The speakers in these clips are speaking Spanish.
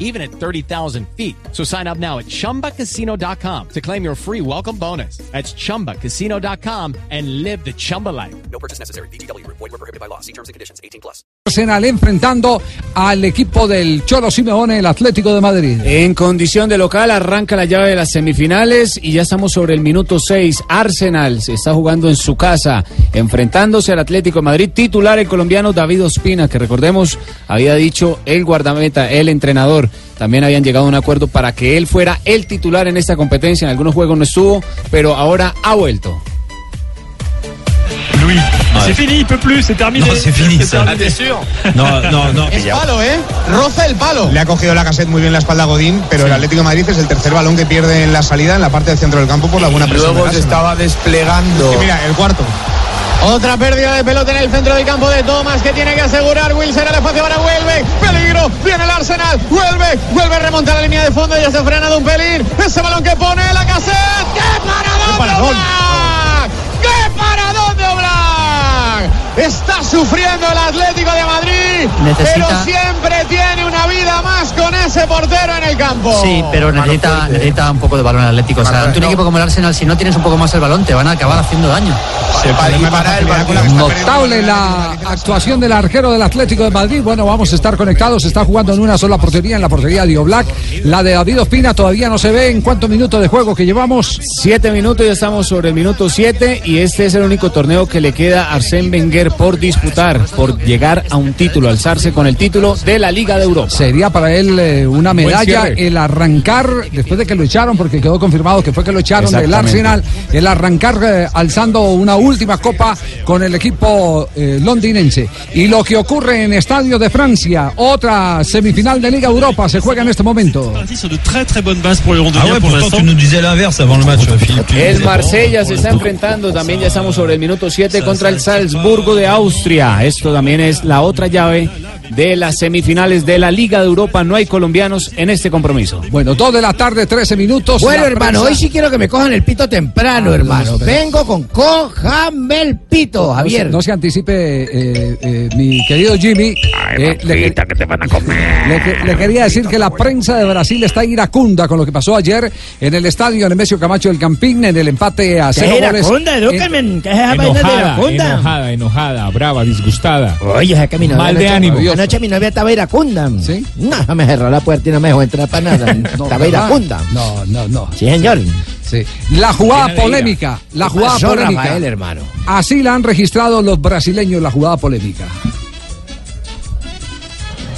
even at 30,000 feet. So sign up now at chumbacasino.com to claim your free welcome bonus. That's chumbacasino.com and live the Chumba life. No purchase necessary. BGW. Void were prohibited by law. See terms and conditions. 18 plus. Arsenal enfrentando al equipo del Cholo Simeone, el Atlético de Madrid. En condición de local arranca la llave de las semifinales y ya estamos sobre el minuto 6. Arsenal se está jugando en su casa, enfrentándose al Atlético de Madrid, titular el colombiano David Ospina, que recordemos había dicho el guardameta, el entrenador. También habían llegado a un acuerdo para que él fuera el titular en esta competencia. En algunos juegos no estuvo, pero ahora ha vuelto. Louis, c'est fini, il peut plus, c'est terminé. No, c'est fini, ça. terminé. No, no, no. Es palo, ¿eh? Roza el palo. Le ha cogido la cassette muy bien la espalda a Godín, pero el Atlético de Madrid es el tercer balón que pierde en la salida en la parte del centro del campo por la buena presión. Luego se estaba desplegando. Y mira, el cuarto. Otra pérdida de pelota en el centro del campo de Thomas que tiene que asegurar Wilson el espacio para Huelve. Peligro, viene el Arsenal. Huelve, vuelve a remontar la línea de fondo y ya se frena de un pelín. Ese balón que pone la cassette. ¡Qué paradón de paradón! ¡Qué paradón! Está sufriendo el Atlético de Madrid, pero siempre tiene una vida más con ese portero en el campo. Sí, pero necesita, necesita un poco de balón atlético. O sea, ante un equipo como el Arsenal, si no tienes un poco más el balón, te van a acabar haciendo daño. Para disparar el. Notable la actuación del arquero del Atlético de Madrid. Bueno, vamos a estar conectados. Está jugando en una sola portería, en la portería de Oblak. La de David Ospina todavía no se ve. ¿En cuántos minutos de juego que llevamos? Siete minutos, ya estamos sobre el minuto siete y este es el único torneo que le queda a Arsène Wenger por disputar, por llegar a un título, alzarse con el título de la Liga de Europa. Sería para él eh, una medalla el arrancar, después de que lo echaron, porque quedó confirmado que fue que lo echaron del. Arsenal, el arrancar eh, alzando una última copa con el equipo eh, londinense. Y lo que ocurre en Estadio de Francia, otra semifinal de Liga Europa, se juega en este momento. El Marsella se está enfrentando, también ya estamos sobre el minuto 7 contra el Salzburgo de Austria. Esto también es la otra llave de las semifinales de la Liga de Europa. No hay colombianos en este compromiso. Bueno, 2 de la tarde, 13 minutos. Bueno, hermano, prensa- hoy sí quiero que me cojan el pito temprano, Ah, hermano. Vengo con cójame el pito, Javier. no se anticipe, eh, eh, mi querido Jimmy. Eh, le, que- le que- le quería decir que la prensa de Brasil está iracunda con lo que pasó ayer en el estadio Nemesio Camacho del Campín, en el empate a cero goles. En- ¿Qué es esa vaina de iracunda? enojada, enojada, brava, disgustada. Oye, Mal de ánimo. Anoche mi novia estaba iracunda. ¿Sí? No, me cerró la puerta y no me dejó entrar para nada. No, estaba iracunda. No, no, no. Sí, señor. Sí. La jugada polémica, la ¿Qué jugada pasó, polémica. Rafael, hermano? Así la han registrado los brasileños, la jugada polémica.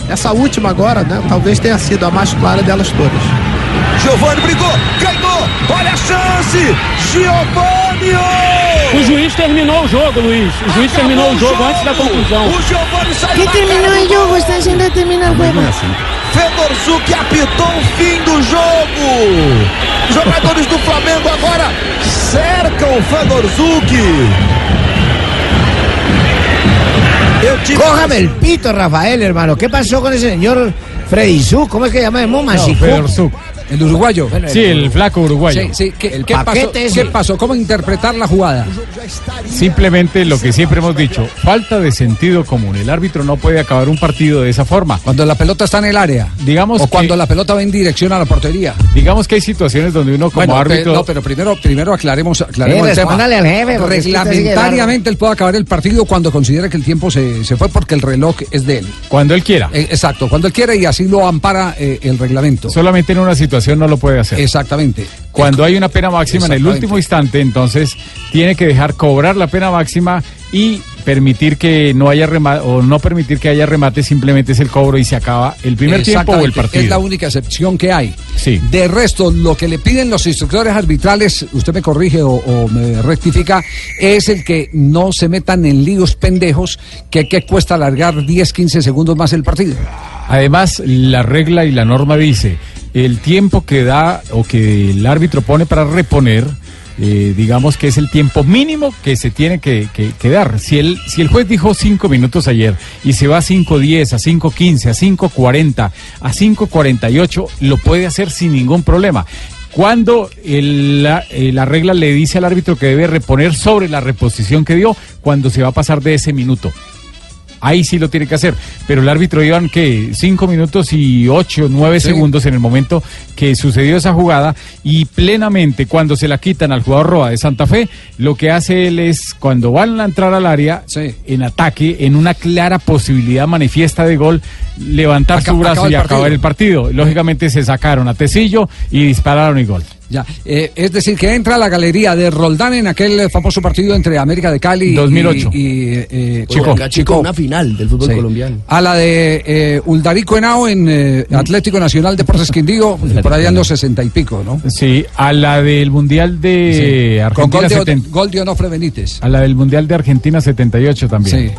Essa última agora, né, talvez tenha sido a más clara delas todas. Giovanni brigou, ganhou, olha a chance! Giovanni! O juiz terminou o jogo, Luiz. O juiz terminou o jogo antes da conclusão. O Giovanni saiu ¿Qué na terminó cara el do juego? Está haciendo terminar el juego. Fedor Zuc apitou o fim do jogo. Jogadores do Flamengo agora cercam o Fedor Zuc. Eu tive Cójame el pito, Rafael, hermano. ¿Qué pasó con ese señor Freddy Su? ¿Cómo es que se llama? ¿Moma? El uruguayo. Bueno, Sí, el flaco uruguayo. Sí, sí. ¿Qué, El qué pasó? paquete ese. ¿Qué pasó? ¿Cómo interpretar la jugada? Simplemente lo que siempre hemos dicho, falta de sentido común. El árbitro no puede acabar un partido de esa forma. Cuando la pelota está en el área. Digamos o que- cuando la pelota va en dirección a la portería. Digamos que hay situaciones donde uno como Bueno, árbitro... pe- no, pero primero, primero aclaremos, aclaremos Eh, el tema. al jefe, Reglamentariamente él puede acabar el partido cuando considere que el tiempo se, se fue porque el reloj es de él. Cuando él quiera. Eh, exacto, cuando él quiere y así lo ampara eh, el reglamento. Solamente en una situación no lo puede hacer. Exactamente. Cuando hay una pena máxima en el último instante, entonces tiene que dejar cobrar la pena máxima y permitir que no haya remate o no permitir que haya remate, simplemente es el cobro y se acaba el primer tiempo o el partido. Es la única excepción que hay. Sí. De resto, lo que le piden los instructores arbitrales, usted me corrige o, o me rectifica, es el que no se metan en líos pendejos que, que cuesta alargar 10, 15 segundos más el partido. Además, la regla y la norma dice, el tiempo que da o que el árbitro pone para reponer eh, digamos que es el tiempo mínimo que se tiene que, que- dar. Si el, si el juez dijo cinco minutos ayer y se va a 5.10, a 5.15, a 5.40, a 5.48, lo puede hacer sin ningún problema. Cuando la, eh, la regla le dice al árbitro que debe reponer sobre la reposición que dio, cuando se va a pasar de ese minuto. Ahí sí lo tiene que hacer. Pero el árbitro iban que cinco minutos y ocho, nueve Sí. segundos en el momento que sucedió esa jugada y plenamente cuando se la quitan al jugador Roa de Santa Fe, lo que hace él es cuando van a entrar al área Sí. en ataque, en una clara posibilidad manifiesta de gol, levantar su brazo acaba el y acabar el partido. Lógicamente se sacaron a Tecillo y dispararon y gol. Ya, eh, es decir, que entra a la galería de Roldán en aquel eh, famoso partido entre América de Cali y- 2008. y, eh, Chico. Chico. Chico, una final del fútbol Sí. colombiano. A la de eh, Uldarico Henao en eh, Atlético Nacional Deportes Quindío, por ahí ando sesenta y pico, ¿no? Sí, a la del Mundial de Con Argentina gol de, 70 gol de Onofre Benítez. a la del Mundial de Argentina 78 también. Sí.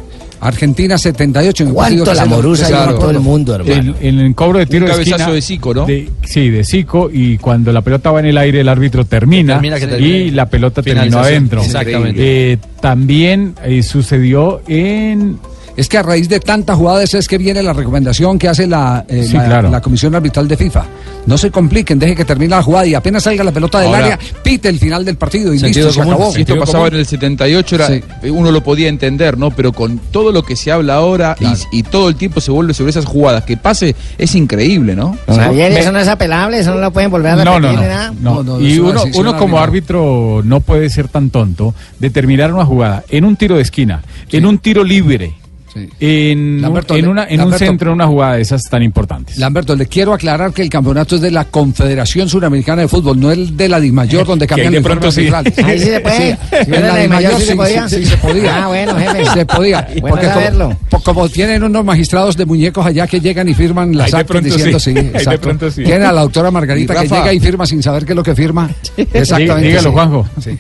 Argentina 78. en un partido ¿Cuánto la morusa lo- todo el mundo, hermano? En, en el cobro de tiro Un de cabezazo esquina de Zico, ¿no? de- sí, de Zico y cuando la pelota va en el aire el árbitro termina, Termina que y la pelota terminó adentro. Exactamente. Eh, también eh, sucedió en Es que a raíz de tantas jugadas es que viene la recomendación que hace la, eh, Sí, la, claro. la Comisión Arbitral de FIFA. No se compliquen, deje que termine la jugada y apenas salga la pelota del Ahora- área, pite el final del partido y listo, se común. acabó. Si esto pasaba común. en el 78, era, Sí. uno lo podía entender, ¿no? Pero con todo lo que se habla ahora y- Claro. y, todo el tiempo se vuelve sobre esas jugadas, que pase es increíble, ¿no? Don Javier, me- eso no es apelable, eso no lo pueden volver a No, repetir no, no, no. No, no, Y uno, uno como árbitro no puede ser tan tonto de terminar una jugada en un tiro de esquina, en un tiro libre, Sí. en, un- Lamberto, en, una, en un centro, en una jugada de esas tan importantes. Lamberto, le quiero aclarar que el campeonato es de la Confederación Suramericana de Fútbol, no el de la Dismayor, donde Que ahí cambian de el pronto sí. Ahí sí se puede. Sí, Sí, en en la la Dismayor mayor sí se podía. sí se podía. Ah, bueno, jefe. Se podía. Bueno Porque como, po- como tienen unos magistrados de muñecos allá que llegan y firman las actas diciendo sí. sí. Ahí de exacto. pronto sí. Tienen a la doctora Margarita que llega y firma sin saber qué es lo que firma. Exactamente. Dígalo, sí. Juanjo. Sí.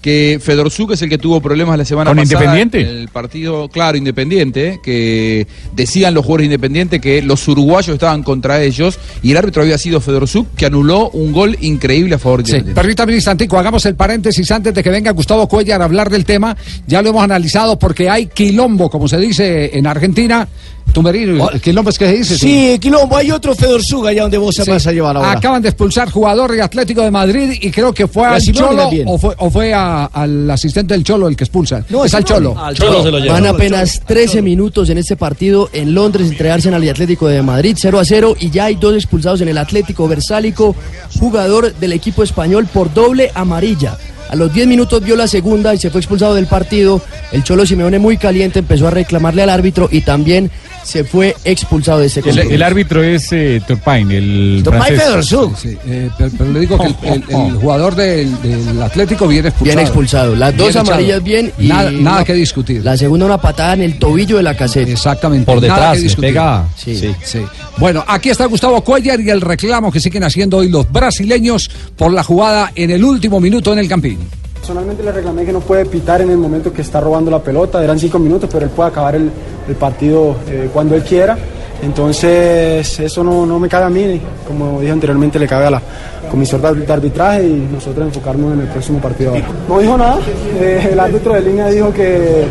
Que Fedorzuk es el que tuvo problemas la semana ¿Con pasada. Independiente? en El partido, claro, Independiente, que decían los jugadores de Independiente que los uruguayos estaban contra ellos y el árbitro había sido Fedorzuk, que anuló un gol increíble a favor de Sí, permítame un instantico, hagamos el paréntesis antes de que venga Gustavo Cuellar a hablar del tema. Ya lo hemos analizado porque hay quilombo, como se dice en Argentina. Tumerino, quilombo es que se dice. Sí, Quilombo, hay otro Fedor allá donde vos se Sí. vas a llevar ahora. Acaban de expulsar jugador de Atlético de Madrid y creo que fue A al Cholo también. o fue, o fue a- al asistente del Cholo el que expulsan. No, es al. Cholo. Al Cholo se lo lleva. Van apenas 13 minutos en este partido en Londres entre Arsenal y Atlético de Madrid, 0 a 0, y ya hay dos expulsados en el Atlético Versálico, jugador del equipo español por doble amarilla. A los 10 minutos vio la segunda y se fue expulsado del partido. El Cholo Simeone muy caliente empezó a reclamarle al árbitro y también se fue expulsado de ese El, el árbitro es eh, Turpin, el francés. Fedorsuk. Sí, eh, pero, pero le digo que el, el- el jugador del, del Atlético viene expulsado. Bien expulsado. Las dos Bien echado. amarillas bien y Nada, nada una- que discutir. La segunda una patada en el tobillo de la caseta. Exactamente. Por nada detrás, que le discutir. pega. Sí. Sí. Sí. Bueno, aquí está Gustavo Cuellar y el reclamo que siguen haciendo hoy los brasileños por la jugada en el último minuto en el Campín. Personalmente le reclamé que no puede pitar en el momento que está robando la pelota, eran cinco minutos, pero él puede acabar el, el partido eh, cuando él quiera. Entonces eso no, no me cabe a mí, como dije anteriormente, le cabe a la comisión de arbitraje y nosotros enfocarnos en el próximo partido. ahora. No dijo nada, eh, el árbitro de línea dijo que,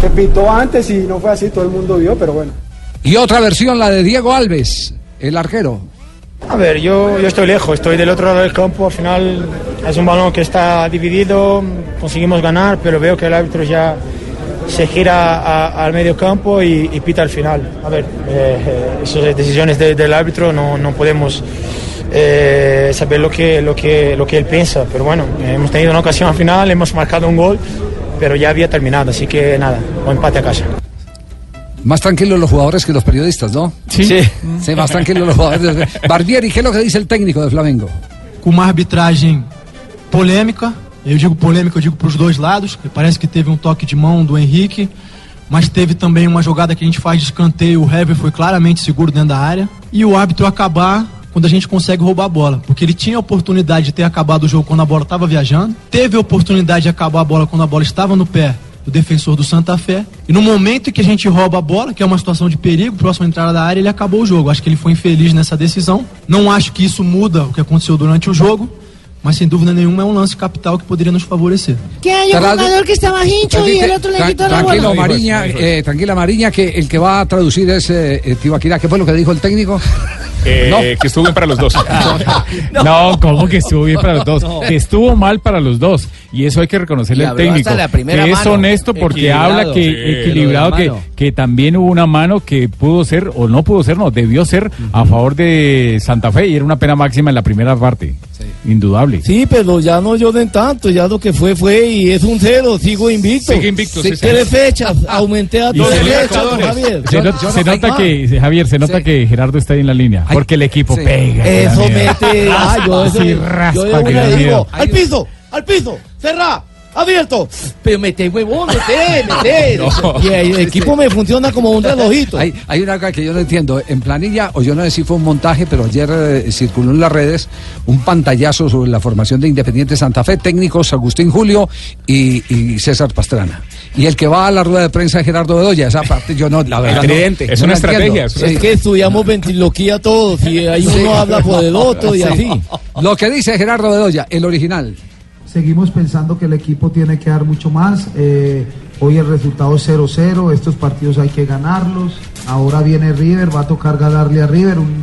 que pitó antes y no fue así, todo el mundo vio, pero bueno. Y otra versión, la de Diego Alves, el arquero. A ver, yo, yo estoy lejos, estoy del otro lado del campo, al final es un balón que está dividido, conseguimos ganar, pero veo que el árbitro ya se gira a- al medio campo y, y pita al final. A ver, eh, eh, esas decisiones de- del árbitro no, no podemos eh, saber lo que, lo, que, lo que él piensa, pero bueno, eh, hemos tenido una ocasión al final, hemos marcado un gol, pero ya había terminado, así que nada, o empate a casa. Más tranquilos los jugadores que los periodistas, ¿no? Sí. Sí, más tranquilos los jugadores. Barbieri, ¿qué es lo que dice el técnico de Flamengo? com uma arbitragem polêmica. Eu digo polêmica, eu digo para os dois lados. Parece que teve um toque de mão do Henrique, mas teve também uma jogada que a gente faz de escanteio. O Hever foi claramente seguro dentro da área. E o árbitro acabar quando a gente consegue roubar a bola. Porque ele tinha a oportunidade de ter acabado o jogo quando a bola estava viajando, teve a oportunidade de acabar a bola quando a bola estava no pé do defensor do Santa Fé. E no momento em que a gente rouba a bola, que é uma situação de perigo, próxima entrada da área, ele acabou o jogo. Acho que ele foi infeliz nessa decisão. Não acho que isso muda o que aconteceu durante o jogo, mas sem dúvida nenhuma é um lance capital que poderia nos favorecer. Que hay un jugador que estaba hincho y el otro le quitó la tranquilo, bola. Mariña, eh, tranquila, Mariña, que el que va a traducir es eh, eh, Tibaquirá. ¿Qué fue lo que dijo el técnico? Eh, No. Que estuvo bien para los dos. no. ¿cómo que estuvo bien para los dos? No. Que estuvo mal para los dos. Y eso hay que reconocerle al técnico. que es mano. honesto porque habla que Sí, equilibrado, que, que también hubo una mano que pudo ser, o no pudo ser, no, debió ser a favor de Santa Fe y era una pena máxima en la primera parte. Indudable. Sí, pero ya no lloren tanto, ya lo que fue fue y es un cero, sigo invicto. Sigue invicto, sí, sí. Tres fechas, aumenté a dos se- fechas, Javier. Se, not- se nota que, Javier, se nota que Gerardo está ahí en la línea. Porque el equipo pega. Eso mete, ah, yo, eso- Sí, yo raspa, una digo, al piso, al piso, cerrá, abierto. Pero mete huevón, mete, mete. No. Y el equipo me funciona como un relojito. Hay, hay una cosa que yo no entiendo. En planilla, o yo no sé si fue un montaje, pero ayer eh, circuló en las redes un pantallazo sobre la formación de Independiente Santa Fe, técnicos Agustín Julio y, y César Pastrana. Y el que va a la rueda de prensa es Gerardo Bedoya. Esa parte yo no, la verdad. no- tridente. no Es la una entiendo. estrategia. Es que estudiamos ventiloquía todos y ahí uno habla por el otro y Sí. así. Lo que dice Gerardo Bedoya, el original. Seguimos pensando que el equipo tiene que dar mucho más. eh, hoy el resultado es 0-0, estos partidos hay que ganarlos. Ahora viene River, va a tocar ganarle a River, un,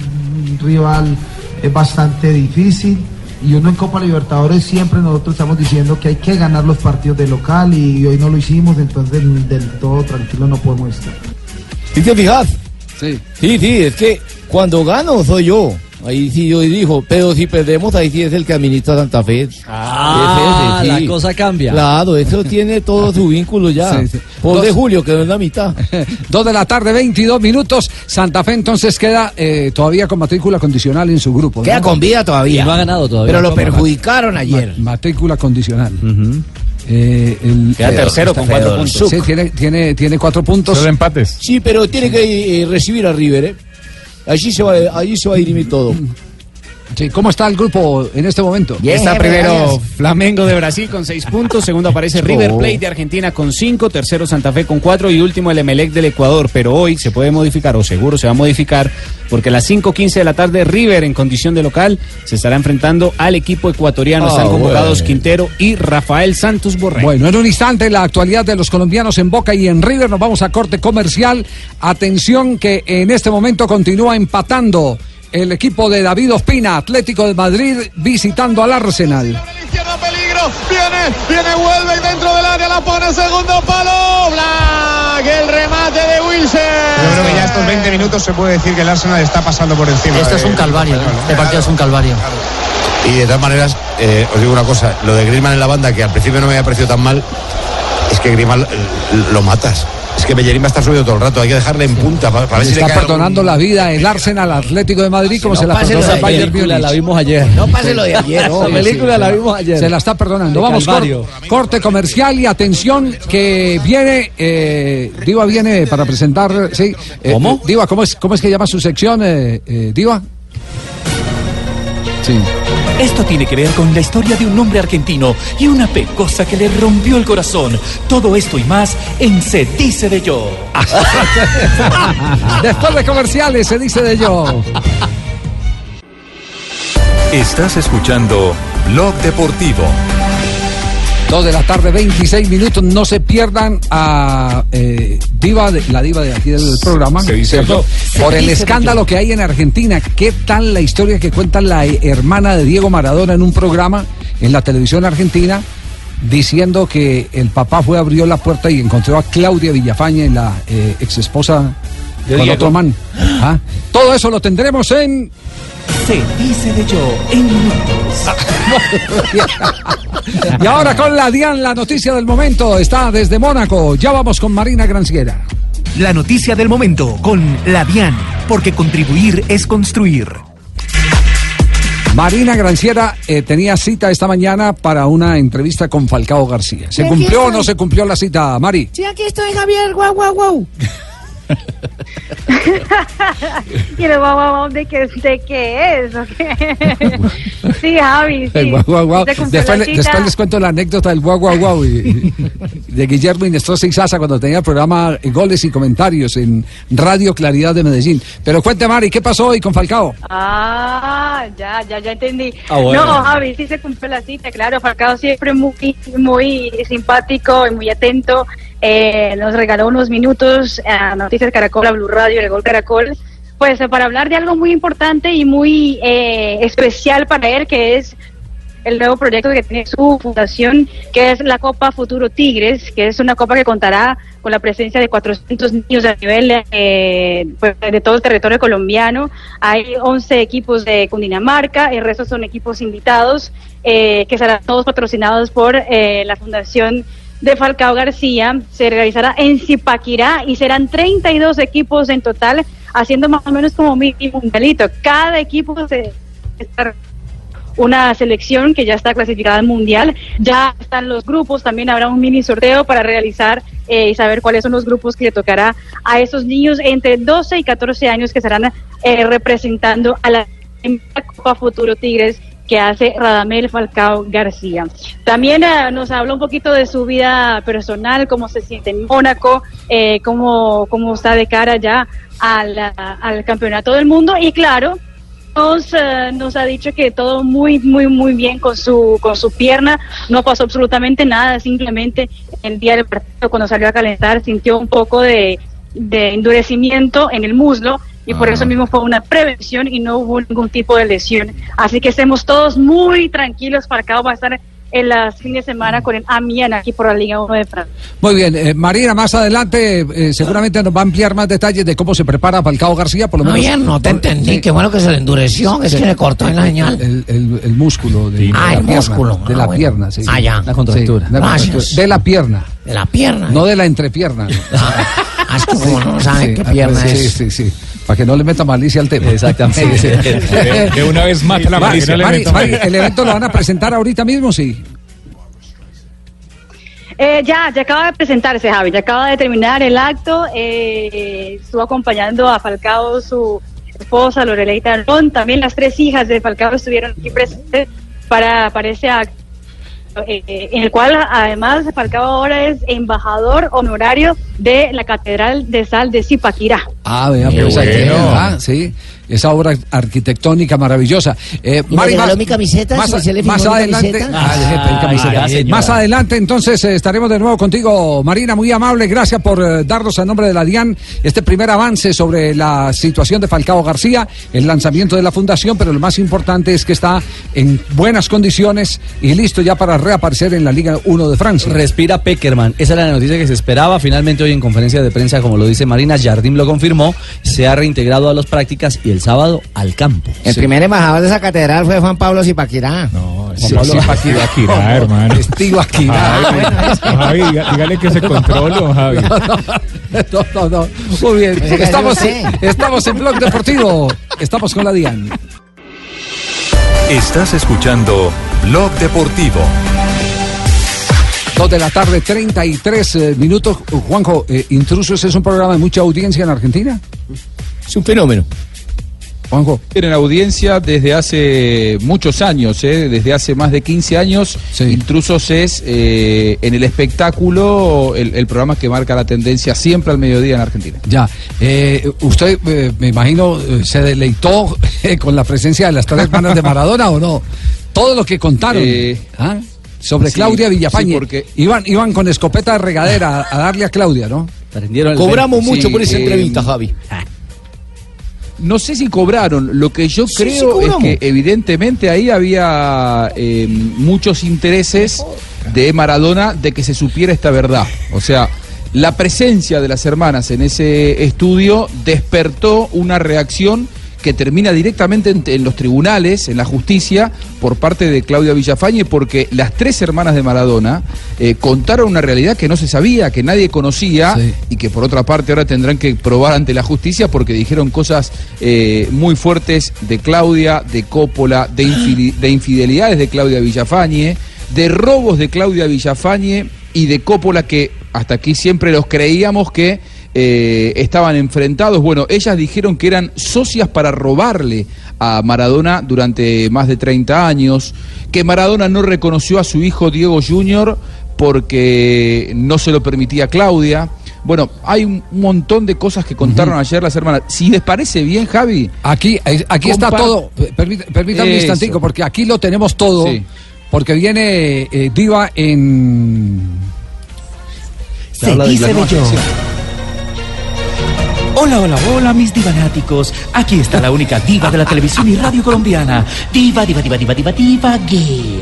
un rival eh, bastante difícil. Y uno en Copa Libertadores siempre nosotros estamos diciendo que hay que ganar los partidos de local y hoy no lo hicimos, entonces del todo tranquilo no podemos estar. ¿Sí te fijas? Sí. Sí, sí, es que cuando gano soy yo. Ahí sí yo dijo, pero si perdemos, ahí sí es el que administra Santa Fe. Ah, Es ese, la cosa cambia. Claro, eso tiene todo su vínculo ya. Sí, sí. Por de Dos- Julio, que no es la mitad. Dos de la tarde, 22 minutos. Santa Fe entonces queda eh, todavía con matrícula condicional en su grupo. Queda con vida todavía. Y no ha ganado todavía. Pero lo perjudicaron ayer. ma- matrícula condicional. Eh, el- Queda eh, tercero con cuatro feo. puntos. Sí, tiene, tiene, tiene cuatro puntos. Solo empates. Sí, pero tiene que eh, recibir a River, ¿eh? Allí se va, allí se va a dirimir todo. Sí, ¿Cómo está el grupo en este momento? Está primero Flamengo de Brasil con seis puntos, segundo aparece River Oh. Plate de Argentina con cinco, tercero Santa Fe con cuatro y último el Emelec del Ecuador. Pero hoy se puede modificar, o seguro se va a modificar, porque a las 5.15 de la tarde River en condición de local se estará enfrentando al equipo ecuatoriano. Ah, Están convocados bueno. Quintero y Rafael Santos Borrell. Bueno, en un instante la actualidad de los colombianos en Boca y en River. Nos vamos a corte comercial. Atención que en este momento continúa empatando el equipo de David Ospina, Atlético de Madrid, visitando al Arsenal. Peligro, viene, viene, vuelve dentro del área, la pone segundo palo, Black, el remate de Wilson. Yo creo que ya estos 20 minutos se puede decir que el Arsenal está pasando por encima. Esto es un calvario, ¿eh? este partido es un calvario. Y de todas maneras, eh, os digo una cosa, lo de Griezmann en la banda, que al principio no me había parecido tan mal, es que Griezmann lo matas. Es que Bellerín va a estar subido todo el rato, hay que dejarle en punta para, para ver si le está cae perdonando la vida el Arsenal Atlético de Madrid como no se la perdonó al Bayern ayer. Múnich. La vimos ayer. No pase lo de ayer. La película la vimos ayer. Se la está perdonando. De Vamos, cor- corte comercial y atención que viene, eh, Diva viene para presentar, sí. eh, ¿Cómo? Diva, ¿cómo es, cómo es que llama su sección, eh, eh, Diva? Sí. Esto tiene que ver con la historia de un hombre argentino y una pecosa que le rompió el corazón. Todo esto y más en Se Dice de Yo. Después de comerciales se dice de yo. Estás escuchando Blog Deportivo. Dos de la tarde, 26 minutos. No se pierdan a eh, Diva, de- la diva de aquí del programa, Se dice ¿cierto? yo. por Se el dice escándalo que hay en Argentina. ¿Qué tal la historia que cuenta la hermana de Diego Maradona en un programa en la televisión argentina? Diciendo que el papá fue, abrió la puerta y encontró a Claudia Villafañe, la eh, ex esposa De con Diego. otro man. Ah, Todo eso lo tendremos en Se Dice de Yo en minutos. Y ahora con la Dian, la noticia del momento está desde Mónaco. Ya vamos con Marina Granciera. La noticia del momento con la DIAN, porque contribuir es construir. Marina Granciera eh, tenía cita esta mañana para una entrevista con Falcao García. ¿Se cumplió o no se cumplió la cita, Mari? Sí, aquí estoy, Javier. Guau, guau, guau. ¿Y el guau, guau, guau de qué, de qué es? ¿O qué? sí, Javi, sí. El guau, guau, Después, después les cuento la anécdota del guau, guau, de Guillermo Inestrosa y Sasa cuando tenía el programa eh, Goles y Comentarios en Radio Claridad de Medellín. Pero cuente, Mari, ¿qué pasó hoy con Falcao? Ah, ya, ya, ya entendí. Ah, bueno. No, Javi, sí se cumplió la cita, claro. Falcao siempre muy, muy simpático y muy atento. Eh, nos regaló unos minutos a Noticias Caracol, a Blue Radio, el Gol Caracol, pues para hablar de algo muy importante y muy eh, especial para él, que es el nuevo proyecto que tiene su fundación, que es la Copa Futuro Tigres, que es una copa que contará con la presencia de 400 niños a nivel eh, pues, de todo el territorio colombiano. Hay 11 equipos de Cundinamarca, el resto son equipos invitados, eh, que serán todos patrocinados por eh, la Fundación de Falcao García. Se realizará en Zipaquirá y serán 32 equipos en total, haciendo más o menos como mínimo un delito. Cada equipo se una selección que ya está clasificada al mundial. Ya están los grupos, también habrá un mini sorteo para realizar eh, y saber cuáles son los grupos que le tocará a esos niños entre 12 y 14 años que estarán eh, representando a la Copa Futuro Tigres hace Radamel Falcao García. También eh, nos habla un poquito de su vida personal, cómo se siente en Mónaco, eh, cómo, cómo está de cara ya al, al campeonato del mundo y claro, nos, eh, nos ha dicho que todo muy, muy, muy bien con su, con su pierna. No pasó absolutamente nada, simplemente el día del partido, cuando salió a calentar, sintió un poco de, de endurecimiento en el muslo y por eso mismo fue una prevención y no hubo ningún tipo de lesión. Así que estemos todos muy tranquilos. Falcao va a estar en las fines de semana con el Amiens aquí por la Liga 1 de Francia. Muy bien, eh, Marina, más adelante eh, seguramente nos va a ampliar más detalles de cómo se prepara Falcao García, por lo menos. Oye, no te por- entendí. sí. Qué bueno que se le endureció. Es Sí. que le cortó en la señal. El, el- el músculo de, Ah, de la el pierna, músculo. de Ah, la bueno. pierna, sí. Ah, ya. La contractura. Sí, gracias. De la pierna. De la pierna. No de la entrepierna. Ah, es que como no saben qué pierna sí, es. Sí, sí, Para que no le meta malicia al tema. Exactamente. Sí, una vez mata la Mari, malicia. Mari, Mari, ¿El evento lo van a presentar ahorita mismo? Sí. Eh, ya, ya acaba de presentarse, Javi, ya acaba de terminar el acto. eh, estuvo acompañando a Falcao, su esposa, Loreleita Arón. También las tres hijas de Falcao estuvieron aquí presentes para, para ese acto. Eh, eh, en el cual además Falcao ahora es embajador honorario de la Catedral de Sal de Zipaquirá. Ah, vea, pues aquí, bueno. ¿verdad? sí. Esa obra arquitectónica maravillosa. Eh, ¿Y me Mari, regaló más- mi camiseta? Más, ¿Se- se le más firmó mi adelante, camiseta? Ah, camiseta. ya, más adelante, entonces, eh, estaremos de nuevo contigo, Marina. Muy amable, gracias por eh, darnos a nombre de la DIAN este primer avance sobre la situación de Falcao García, el lanzamiento de la fundación, pero lo más importante es que está en buenas condiciones y listo ya para reaparecer en la Liga 1 de Francia. Respira Peckerman. Esa era la noticia que se esperaba. Finalmente hoy en conferencia de prensa, como lo dice Marina, Jardim lo confirmó. Se ha reintegrado a las prácticas y el sábado al campo. El primer embajador de esa catedral fue Juan Pablo Zipaquirá. No, sí, Pablo Zipaquirá, hermano. Estilo Aquirá. Javi, dígale que se controle, don Javi. No, no, no. Muy bien. Estamos, estamos en Blog Deportivo. Estamos con la DIAN. Estás escuchando Blog Deportivo. Dos de la tarde, 33 eh, minutos. Juanjo, eh, Intrusos es un programa de mucha audiencia en Argentina. Es un fenómeno. Juanjo. Tienen audiencia desde hace muchos años, ¿eh? desde hace más de 15 años. Intrusos es eh, en el espectáculo el, el programa que marca la tendencia siempre al mediodía en Argentina. Ya. Eh, usted, eh, me imagino, se deleitó eh, con la presencia de las tres hermanas de Maradona o no. Todo lo que contaron Eh, ¿ah? sobre sí, Claudia Villafañe. sí, porque- iban, iban con escopeta de regadera a, a darle a Claudia, ¿no? Cobramos mucho Sí, por esa eh, entrevista, Javi. No sé si cobraron, lo que yo Sí, creo sí es que evidentemente ahí había eh, muchos intereses de Maradona de que se supiera esta verdad. O sea, la presencia de las hermanas en ese estudio despertó una reacción que termina directamente en, en los tribunales, en la justicia, por parte de Claudia Villafañe, porque las tres hermanas de Maradona eh, contaron una realidad que no se sabía, que nadie conocía, y que por otra parte ahora tendrán que probar ante la justicia porque dijeron cosas eh, muy fuertes de Claudia, de Coppola, de, infide- de infidelidades de Claudia Villafañe, de robos de Claudia Villafañe y de Coppola que hasta aquí siempre los creíamos que eh, estaban enfrentados. Bueno, ellas dijeron que eran socias para robarle a Maradona durante más de 30 años, que Maradona no reconoció a su hijo Diego Jr. porque no se lo permitía Claudia. Bueno, hay un montón de cosas que contaron ayer las hermanas. Si les parece bien, Javi. Aquí, eh, aquí está todo. Permí- Permítame un instantico, porque aquí lo tenemos todo. Sí. Porque viene eh, Diva en. Se dice de yo. Hola, hola, hola, mis divanáticos. Aquí está la única diva de la televisión y radio colombiana. Diva, diva, diva, diva, diva, diva, gay.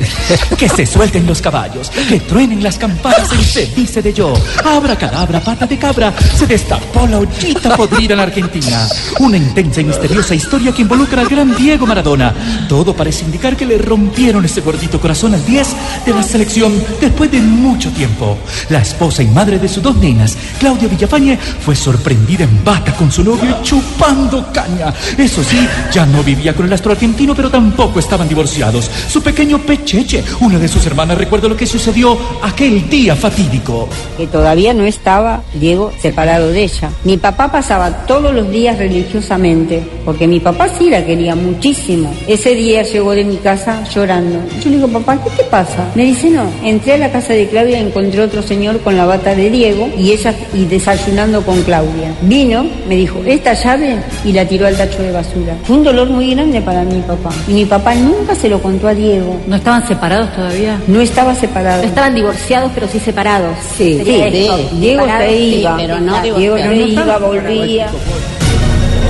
Que se suelten los caballos, que truenen las campanas en Se dice de yo. Abra cadabra, pata de cabra. Se destapó la ollita podrida en Argentina. Una intensa y misteriosa historia que involucra al gran Diego Maradona. Todo parece indicar que le rompieron ese gordito corazón al 10 de la selección después de mucho tiempo. La esposa y madre de sus dos nenas, Claudia Villafañe, fue sorprendida en con su novio chupando caña. Eso sí, ya no vivía con el astro argentino, pero tampoco estaban divorciados. Su pequeño Pecheche, una de sus hermanas, recuerda lo que sucedió aquel día fatídico. que todavía no estaba Diego separado de ella. Mi papá pasaba todos los días religiosamente, porque mi papá sí la quería muchísimo. Ese día llegó de mi casa llorando. Yo le digo, papá, ¿qué te pasa? Me dice, no, entré a la casa de Claudia y encontré otro señor con la bata de Diego y ella y desayunando con Claudia. Vino, me dijo, esta llave y la tiró al tacho de basura. Fue un dolor muy grande para mi papá. Y mi papá nunca se lo contó a Diego. ¿No estaban separados todavía? No estaba separado. No estaban divorciados, pero sí separados. Sí, sí, sí. Diego se sí, iba. pero no Diego se iba, volvía.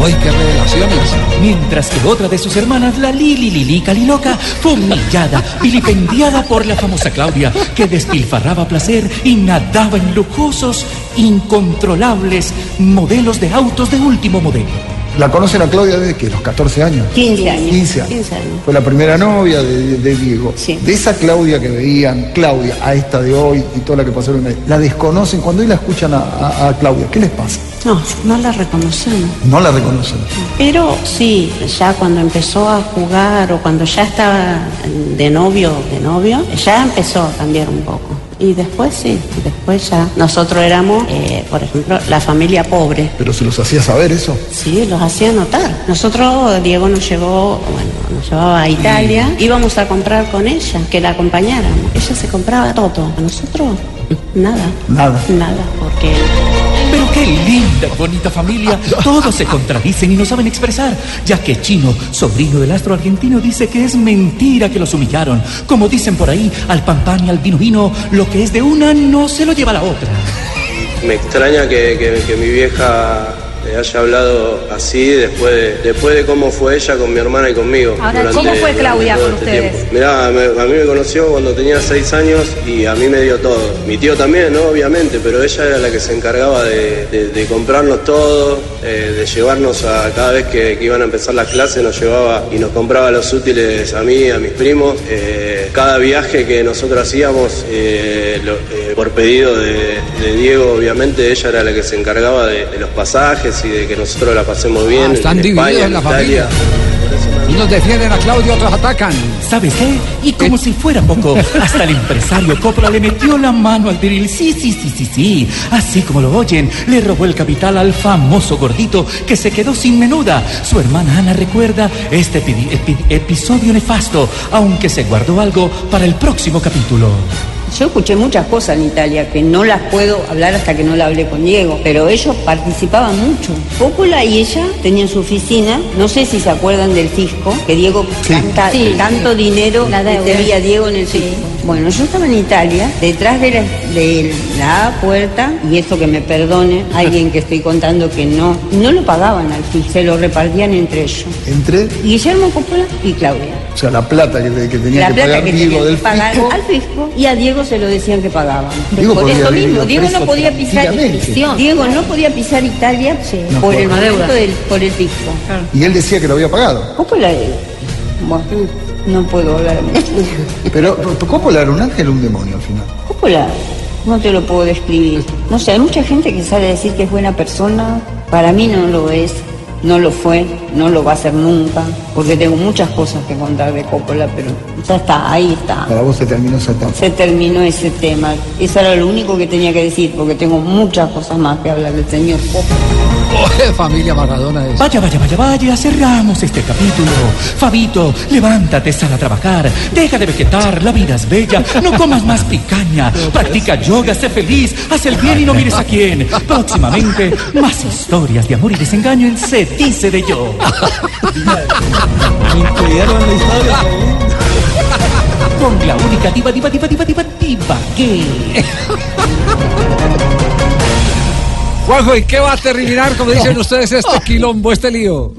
¡Ay, qué revelaciones! Mientras que otra de sus hermanas, la Lili Lili Caliloca, fue humillada, vilipendiada por la famosa Claudia, que despilfarraba placer y nadaba en lujosos, incontrolables modelos de autos de último modelo. ¿La conocen a Claudia desde que los 14 años? 15 años. 15 años. Fue la primera novia de, de Diego. De esa Claudia que veían, Claudia, a esta de hoy y toda la que pasaron ahí, la desconocen. Cuando hoy la escuchan a, a- a Claudia, ¿qué les pasa? No, no la reconocemos. No la reconocen. Pero sí, ya cuando empezó a jugar o cuando ya estaba de novio, de novio, ya empezó a cambiar un poco. Y después sí, después ya. Nosotros éramos, eh, por ejemplo, la familia pobre. Pero se los hacía saber eso. Sí, los hacía notar. Nosotros, Diego nos llevó, bueno, nos llevaba a Italia. Íbamos a comprar con ella, que la acompañáramos. Ella se compraba todo. A nosotros, nada. Nada. Nada, porque qué linda bonita familia. Todos se contradicen y no saben expresar, ya que Chino, sobrino del astro argentino, dice que es mentira que los humillaron. Como dicen por ahí, al pan pan y al vino vino, lo que es de una no se lo lleva la otra. Me extraña que, que- mi vieja haya hablado así después de, después de cómo fue ella con mi hermana y conmigo. Ahora, ¿cómo fue durante Claudia con este ustedes? tiempo. Mirá, me- a mí me conoció cuando tenía seis años y a mí me dio todo. Mi tío también, ¿no? Obviamente, pero ella era la que se encargaba de, de- de comprarnos todo, eh, de llevarnos a cada vez que, que iban a empezar las clases, nos llevaba y nos compraba los útiles a mí, a mis primos. Eh, cada viaje que nosotros hacíamos, eh, lo- por pedido de, Diego, obviamente, ella era la que se encargaba de los pasajes y de que nosotros la pasemos bien. Ah, están en divididos España, en la Italia. Unos defienden a Claudia, otros atacan. ¿Sabes qué? Y como si fuera poco, hasta el empresario Coppola le metió la mano al drill. Sí, sí, sí, sí, sí. Así como lo oyen, le robó el capital al famoso gordito que se quedó sin menuda. Su hermana Ana recuerda este epi- epi- episodio nefasto, aunque se guardó algo para el próximo capítulo. Yo escuché muchas cosas en Italia que no las puedo hablar hasta que no la hablé con Diego, pero ellos participaban mucho. Coppola y ella tenían su oficina, no sé si se acuerdan del fisco, que Diego canta Sí. tanto dinero La que debía Diego en el fisco. Bueno, yo estaba en Italia, detrás de la, de la puerta, y esto que me perdone alguien que estoy contando que no, no lo pagaban al fisco, se lo repartían entre ellos. Entre, Guillermo Coppola y Claudia. o sea, la plata que, que tenía La que plata pagar que Diego del pagar fisco. al fisco y a Diego se lo decían que pagaban. Diego Por eso mismo, Diego no podía pisar. Diego no podía pisar Italia No por por el deuda. del, por el fisco. Y él decía que lo había pagado. Coppola bueno, no puedo hablar Pero pero Coppola era un ángel o un demonio al final. Coppola no te lo puedo describir. No sé, hay mucha gente que sale a decir que es buena persona, para mí no lo es. No lo fue, no lo va a ser nunca, porque tengo muchas cosas que contar de Coppola, pero ya está, ahí está. Para vos se terminó esa etapa. Se terminó ese tema. Eso era lo único que tenía que decir, porque tengo muchas cosas más que hablar del señor Coppola. Familia Maradona es. Vaya, vaya, vaya, vaya, cerramos este capítulo. Fabito, levántate, sal a trabajar. Deja de vegetar, la vida es bella. No comas más picaña. Practica yoga, sé feliz. Haz el bien y no mires a quién. Próximamente, más historias de amor y desengaño en Se Dice de Yo. Con la única diva, diva, diva, diva, diva, diva, gay. Juanjo, ¿y qué va a terminar, como dicen ustedes, este quilombo, este lío?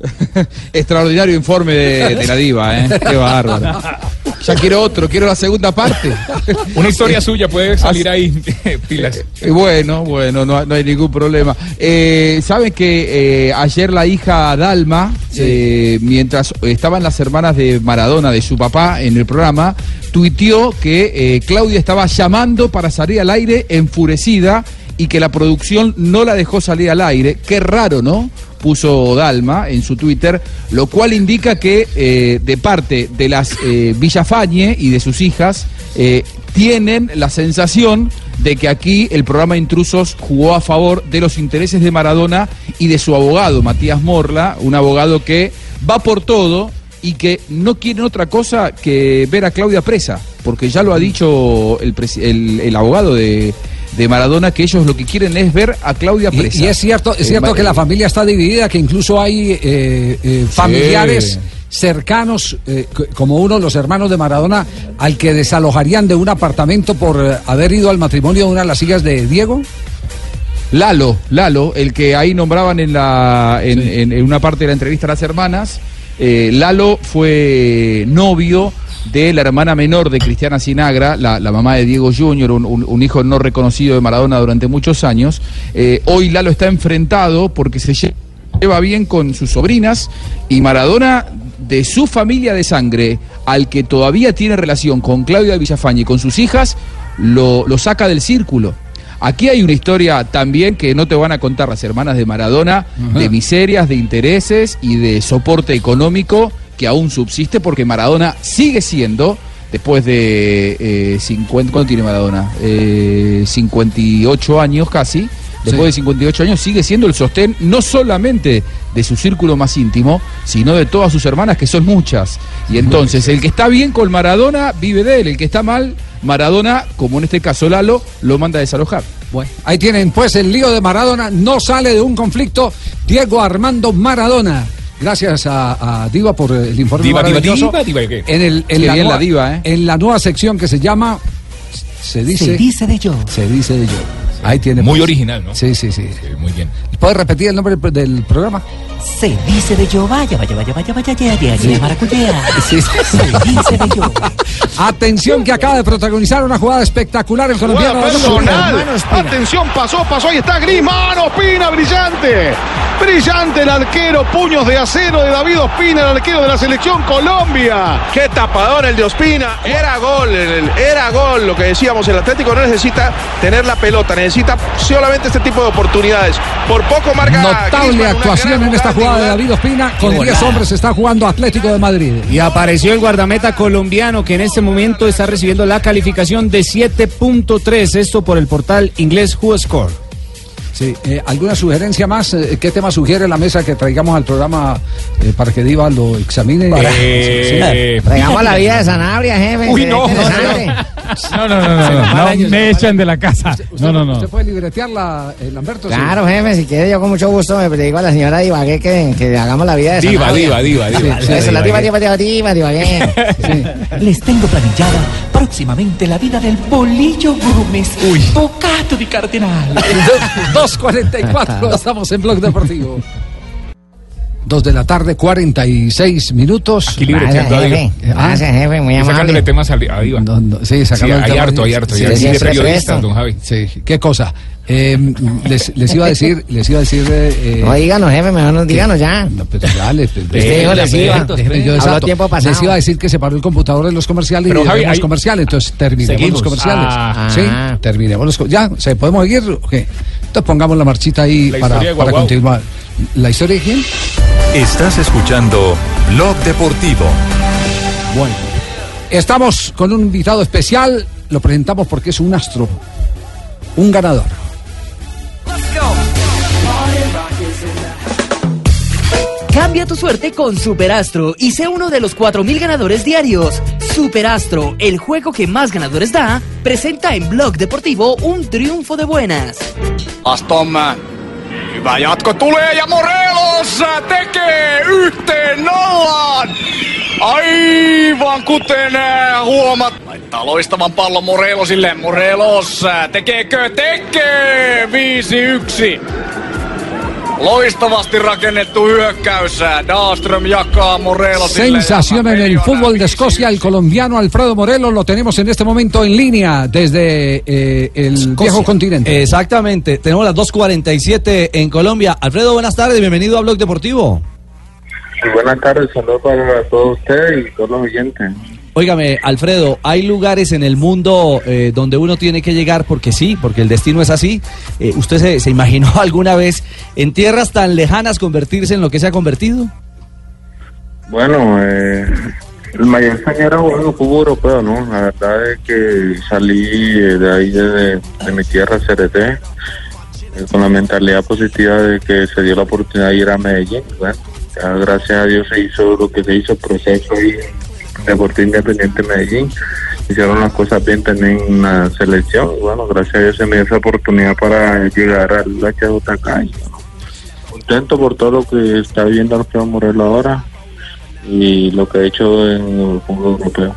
Extraordinario informe de, de la diva, ¿eh? Qué bárbaro. Ya quiero otro, quiero la segunda parte. Una historia suya puede salir ahí, pilas. Eh, Bueno, bueno, no, no hay ningún problema. Eh, Saben que eh, ayer la hija Dalma, eh, mientras estaban las hermanas de Maradona, de su papá, en el programa, tuiteó que eh, Claudia estaba llamando para salir al aire enfurecida y que la producción no la dejó salir al aire. Qué raro, ¿no? Puso Dalma en su Twitter, lo cual indica que eh, de parte de las eh, Villafañe y de sus hijas eh, tienen la sensación de que aquí el programa Intrusos jugó a favor de los intereses de Maradona y de su abogado, Matías Morla, un abogado que va por todo y que no quieren otra cosa que ver a Claudia presa, porque ya lo ha dicho el, abogado de, de Maradona, que ellos lo que quieren es ver a Claudia presa. y es cierto, es Eh, cierto ma- que la familia está dividida, que incluso hay eh, eh, familiares cercanos, eh, como uno de los hermanos de Maradona, al que desalojarían de un apartamento por eh, haber ido al matrimonio de una de las hijas de Diego. Lalo, Lalo, el que ahí nombraban en, la, en, en- en una parte de la entrevista a las hermanas, eh, Lalo fue novio de la hermana menor de Cristiana Sinagra, la, la mamá de Diego Junior, un, un- un hijo no reconocido de Maradona durante muchos años. Eh, hoy Lalo está enfrentado porque se lle- lleva bien con sus sobrinas y Maradona de su familia de sangre, al que todavía tiene relación con Claudia Villafañe y con sus hijas, lo, lo saca del círculo. Aquí hay una historia también que no te van a contar las hermanas de Maradona, de miserias, de intereses y de soporte económico que aún subsiste porque Maradona sigue siendo, después de eh, 50, ¿cuánto tiene Maradona? Eh, 58 años casi, después de 58 años sigue siendo el sostén no solamente de su círculo más íntimo, sino de todas sus hermanas, que son muchas. Y entonces, el que está bien con Maradona vive de él, el que está mal, Maradona, como en este caso Lalo, lo manda a desalojar. Bueno, ahí tienen pues el lío de Maradona, no sale de un conflicto Diego Armando Maradona. Gracias a, a Diva por el informe Diva, diva, maravilloso. diva, diva, ¿qué? En, el, en, la nueva, la diva, ¿eh? en la nueva sección que se llama Se dice, Se dice de yo. se dice de yo. Ahí tiene. Muy pues. original, ¿no? Sí, sí, sí. Muy bien. ¿Puedes repetir el nombre del- del programa? Se dice de yo. Vaya, vaya, vaya, vaya, vaya, ya, ya, Sí. ya, maracuyá. Sí. Se dice de yo. Atención que acaba de protagonizar una jugada espectacular el colombiano. Jugada personal. Atención, pasó, pasó. Ahí está Griezmann. Ospina, brillante. Brillante el arquero. Puños de acero de David Ospina, el arquero de la selección Colombia. Qué tapador el de Ospina. Era gol, era gol. Lo que decíamos, el Atlético no necesita tener la pelota, necesita solamente este tipo de oportunidades. Por poco marca. Notable Griezmann, actuación en esta jugada de David Ospina. Con Qué 10 volada. hombres está jugando Atlético de Madrid. Y apareció el guardameta colombiano que en este momento está recibiendo la calificación de 7.3, esto por el portal inglés WhoScore. Sí, eh, ¿alguna sugerencia más? Eh, ¿Qué tema sugiere la mesa que traigamos al programa eh, para que Diva lo examine? Eh, Traigamos la vida de Sanabria, jefe. Uy, qué no, interesante. No, no, no, no, no, no, me echan de la casa. No, no, no. ¿Usted puede libretearla, eh, Lamberto? Claro, jefe, si quiere yo con mucho gusto me digo a la señora Divagué que, que hagamos la vida de Diva, diva, diva, diva. Eso, la diva, diva, diva, diva, Divagué. Les tengo planillada próximamente la vida del Bolillo Gómez. Bocato di Cardenal. 2.44, estamos en Blog Deportivo. 2 de la tarde, 46 minutos. Aquí libreteando a Diva. Gracias, jefe, muy Y amable. sacándole temas a a Diva. No, no, sí, el hay harto, hay harto. Sí, y así sí, de periodistas, don Javi. Sí, qué cosa. Eh, les, les iba a decir, les iba a decir. eh, No, díganos, jefe, mejor no díganos ya. No, pero ya les, les- Usted dijo, les iba. Les iba a decir que se paró el computador en los comerciales Pero, y Javi, los hay- comerciales. Entonces terminemos Seguimos. los comerciales. Ah. sí, terminemos los. Ya, ¿se podemos seguir? Ok. Entonces pongamos la marchita ahí La para, continuar. ¿La historia de quién? Estás escuchando Blog Deportivo. Bueno, estamos con un invitado especial. Lo presentamos porque es un astro, un ganador. Cambia tu suerte con Superastro y sé uno de los 4.000 ganadores diarios. Superastro, el juego que más ganadores da, presenta en Blog Deportivo un triunfo de buenas. Aston Hyvä jatko tulee ja Morelos tekee yhteen nollaan. Aivan kuten huomat. Laittaa loistavan pallon Morelosille. Morelos tekeekö? Tekee 5-1. Loistavasti rakennettu hyökkäys. Dahlström jakaa Morelosille. Sensación en el fútbol de Escocia, el colombiano Alfredo Morelos lo tenemos en este momento en línea desde eh, el viejo continente. Exactamente, tenemos las 2.47 en Colombia. Alfredo, buenas tardes, bienvenido a Blog Deportivo. Buenas tardes, saludos para todos ustedes y todos los oyentes. Óigame, Alfredo, hay lugares en el mundo eh, donde uno tiene que llegar porque sí, porque el destino es así. Eh, ¿Usted se, se imaginó alguna vez en tierras tan lejanas convertirse en lo que se ha convertido? Bueno, eh, el mayor sueño era jugar en fútbol europeo, ¿no? La verdad es que salí eh, de ahí de, mi tierra, CRT, con la mentalidad positiva de que se dio la oportunidad de ir a Medellín. Bueno, gracias a Dios se hizo lo que se hizo, proceso en Deportivo Independiente de Medellín. Hicieron las cosas bien también en la selección. Bueno, gracias a Dios se me dio esa oportunidad para llegar al HJK. Y, bueno, contento por todo lo que está viviendo Alfredo Morelos ahora y lo que ha hecho en el fútbol europeo.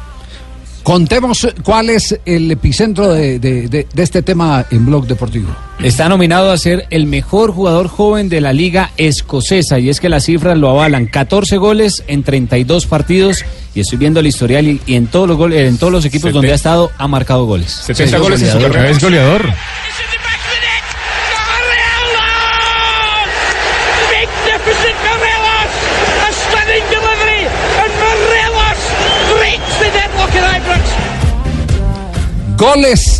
Contemos cuál es el epicentro de, de- de- de este tema en Blog Deportivo. Está nominado a ser el mejor jugador joven de la liga escocesa y es que las cifras lo avalan. 14 goles en 32 partidos y estoy viendo el historial y, y en todos los goles, en todos los equipos Sete- donde ha estado ha marcado goles. 70 goles en su carrera. Es goleador. Goles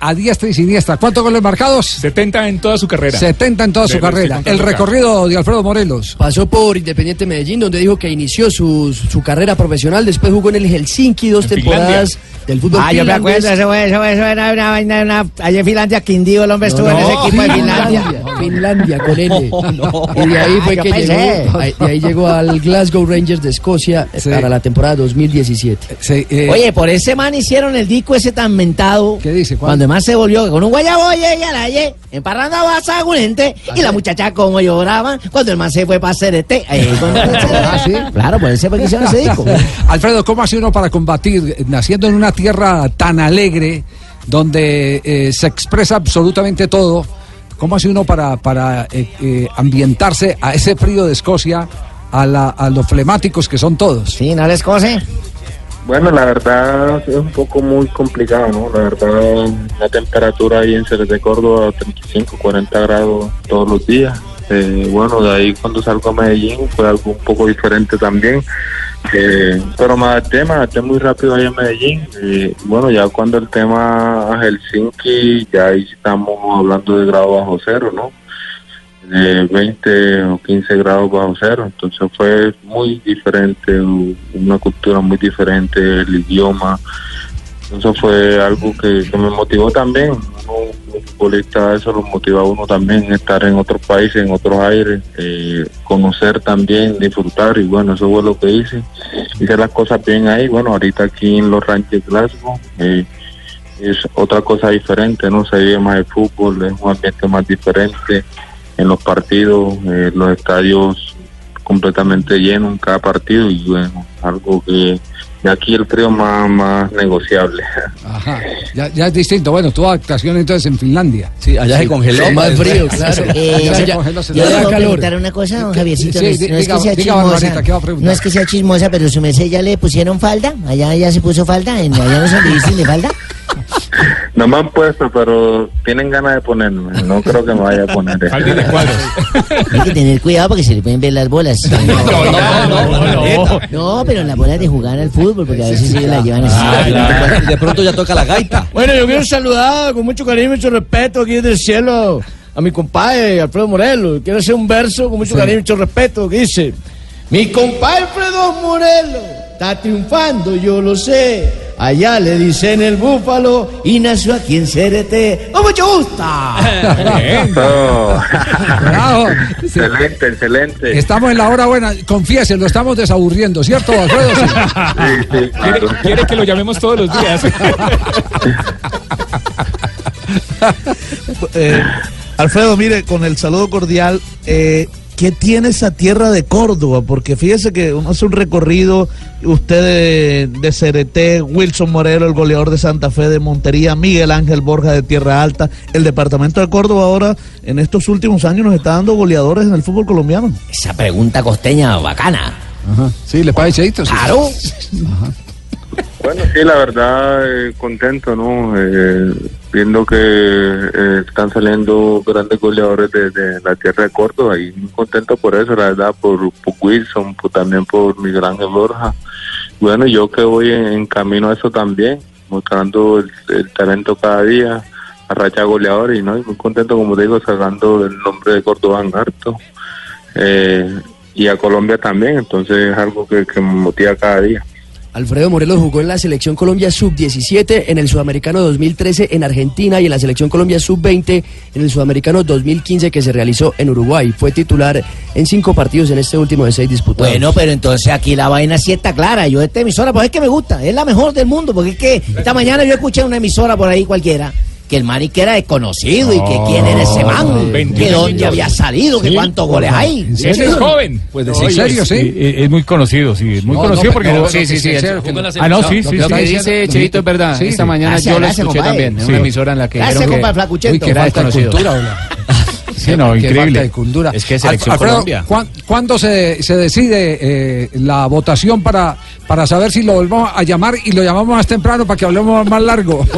a diestra y siniestra. ¿Cuántos goles marcados? 70 en toda su carrera. 70 en toda su De- carrera. El recorrido de Alfredo Morelos. Pasó por Independiente Medellín, donde dijo que inició su, su carrera profesional. Después jugó en el Helsinki dos temporadas del fútbol Ah, yo me acuerdo, eso, eso, eso era una vaina, una, allá en Finlandia, Quindío, el hombre estuvo en ese equipo de Finlandia. Finlandia, con N. Y de ahí fue que llegó, ahí- de ahí llegó al Glasgow Rangers de Escocia Sí. para la temporada 2017. eh, Oye, por ese man hicieron el disco ese tan mentado. ¿Qué dice? Cuando más se volvió con un guayabo llegué a la ye, emparrando a gente y la muchacha como lloraban cuando el man se fue para hacer este. Ah, ¿sí? Claro, por ese fue que hicieron ese disco. Alfredo, ¿cómo hace uno para combatir, eh, naciendo en una tierra tan alegre, donde eh, se expresa absolutamente todo? ¿Cómo hace uno para, para eh, eh, ambientarse a ese frío de Escocia, a, la- a los flemáticos que son todos? Sí, ¿no les cose? Bueno, la verdad es un poco muy complicado, ¿no? La verdad, la temperatura ahí en Ceres de Córdoba, 35, 40 grados todos los días. Eh, bueno, de ahí cuando salgo a Medellín fue algo un poco diferente también. Eh, pero me adapté, me adapté muy rápido ahí en Medellín. Eh, bueno, ya cuando el tema a Helsinki, ya ahí estamos hablando de grado bajo cero, ¿no? De 20 o 15 grados bajo cero, entonces fue muy diferente, una cultura muy diferente, el idioma, eso fue algo que, me motivó también, uno, un futbolista eso lo motiva a uno también, estar en otros países, en otros aires, eh, conocer también, disfrutar y bueno, eso fue lo que hice, hice las cosas bien ahí, bueno, ahorita aquí en los Ranches Glasgow, eh, es otra cosa diferente, ¿no? Se vive más el fútbol, es un ambiente más diferente en los partidos, eh, los estadios completamente llenos en cada partido y bueno, algo que de aquí el frío más, más negociable. Ajá, ya, ya es distinto. Bueno, tuvo actuación entonces en Finlandia. Sí, allá se congeló. Más frío, claro. Eh, se congeló, se calor. preguntar una cosa, don Javiercito. Sí, no no es que sea chismosa. Barbarita, ¿qué va a preguntar? No es que sea chismosa, pero su merced ya le pusieron falda. Allá ya se puso falda. En, allá no se le de falda. No me han puesto, pero tienen ganas de ponerme. No creo que me vaya a poner. Hay que tener cuidado porque se le pueden ver las bolas. No, pero las bolas de jugar al fútbol, porque a veces ellos la llevan así. De pronto ya toca la gaita. Bueno, yo quiero saludar con mucho cariño y mucho respeto aquí desde el cielo a mi compadre Alfredo Morelos. Quiero hacer un verso con mucho Sí. cariño y mucho respeto que dice: Mi compadre Alfredo Morelos está triunfando, yo lo sé. Allá le dicen el búfalo y nació aquí en Cerete. ¡Con mucho gusto! Oh. Bravo. excelente, excelente. Estamos en la hora buena. Confiese, lo estamos desaburriendo, ¿cierto, Alfredo? Sí. Sí, sí, claro. Quiere que lo llamemos todos los días. Eh, Alfredo, mire, con el saludo cordial, eh, ¿qué tiene esa tierra de Córdoba? Porque fíjese que uno hace un recorrido, usted de, de Cereté, Wilson Morelo, el goleador de Santa Fe de Montería, Miguel Ángel Borja de Tierra Alta, el departamento de Córdoba ahora, en estos últimos años, nos está dando goleadores en el fútbol colombiano. Esa pregunta costeña bacana. Sí, le parece Cheito. Sí. Claro. Bueno, sí, la verdad, eh, contento, ¿no? Eh, viendo que eh, están saliendo grandes goleadores de, la tierra de Córdoba y contento por eso, la verdad, por, por Wilson, por- también por Miguel Ángel Borja. Bueno, yo que voy en, camino a eso también, mostrando el, talento cada día, a racha goleador y, ¿no? y muy contento, como digo, sacando el nombre de Córdoba en harto. Eh, y a Colombia también, entonces es algo que me motiva cada día. Alfredo Morelos jugó en la selección Colombia sub-17, en el Sudamericano 2013 en Argentina y en la selección Colombia sub-20 en el Sudamericano 2015 que se realizó en Uruguay. Fue titular en cinco partidos en este último de seis disputados. Bueno, pero entonces aquí la vaina sí está clara. Yo esta emisora, pues es que me gusta, es la mejor del mundo, porque es que esta mañana yo escuché una emisora por ahí cualquiera, que el Mari que era desconocido y que quién era ese man, que dónde había salido, que cuántos goles hay. Ese es joven. Pues ¿en serio, sí? Es, es muy conocido, sí, es muy No, conocido no, porque Sí, sí, sí. que. Ah, no, sí, Lo sí, que sí. dice Chevito es verdad. Sí, Esta mañana Gracias, yo lo escuché compadre. también en Sí. una emisora en la que Gracias, que, compadre Flacuchento. Que era de desconocido. Sí, no, Qué increíble. falta de cultura. Es que selección Alfredo, Colombia. ¿cuán- ¿Cuándo se, se decide eh, la votación para, para saber si lo volvemos a llamar y lo llamamos más temprano para que hablemos más largo?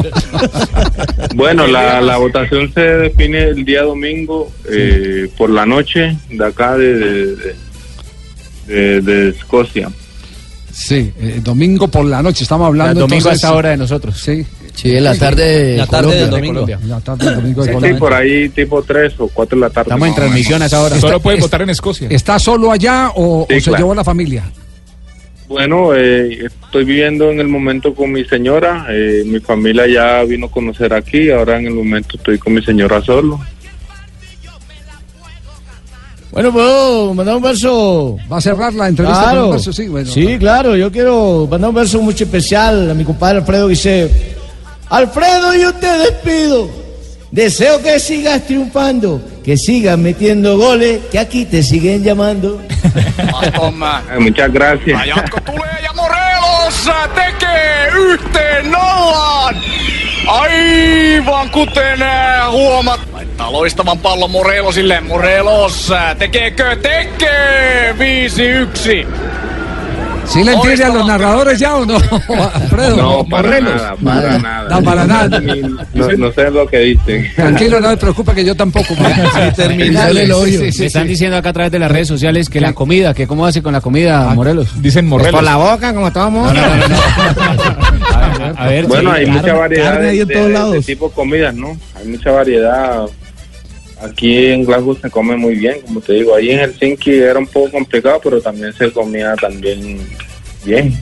Bueno, la, la votación se define el día domingo eh, por la noche de acá de, de, de- de- de Escocia. Sí, eh, domingo por la noche, estamos hablando El domingo a esta hora de nosotros. Sí. Sí, en la tarde. La tarde Colombia. del domingo. Colombia. La tarde del domingo de Sí, Colombia. por ahí tipo 3 o 4 de la tarde. Estamos en transmisión a esa hora. Solo puede votar en Escocia. ¿Está solo allá o, Sí, o se claro. llevó la familia? Bueno, eh, estoy viviendo en el momento con mi señora. eh, mi familia ya vino a conocer aquí. Ahora en el momento estoy con mi señora solo. Bueno, puedo mandar un verso. ¿Va a cerrar la entrevista con Claro. un verso? Sí, bueno. Sí, claro, yo quiero mandar un verso muy especial a mi compadre Alfredo que dice, Alfredo, yo te despido. Deseo que sigas triunfando, que sigas metiendo goles, que aquí te siguen llamando. Eh, muchas gracias. Aivan kuten huomat. Laittaa loistavan pallon Morelosille. Morelos tekeekö? Tekee 5-1. ¿Sí le entiende a los narradores ya o no, Alfredo? No, para nada, para nada. No, para nada. No, no sé lo que dicen. Tranquilo, no me preocupa que yo tampoco. El hoyo. Me están diciendo acá a través de las redes sociales que la comida, que cómo hace con la comida, Morelos. Dicen Morelos. Por la boca, como mundo. A ver, Bueno, sí, hay claro. mucha variedad de, de- todos de- lados. de tipo de comidas, ¿no? Hay mucha variedad. Aquí en Glasgow se come muy bien, como te digo. Ahí en Helsinki era un poco complicado, pero también se comía también bien.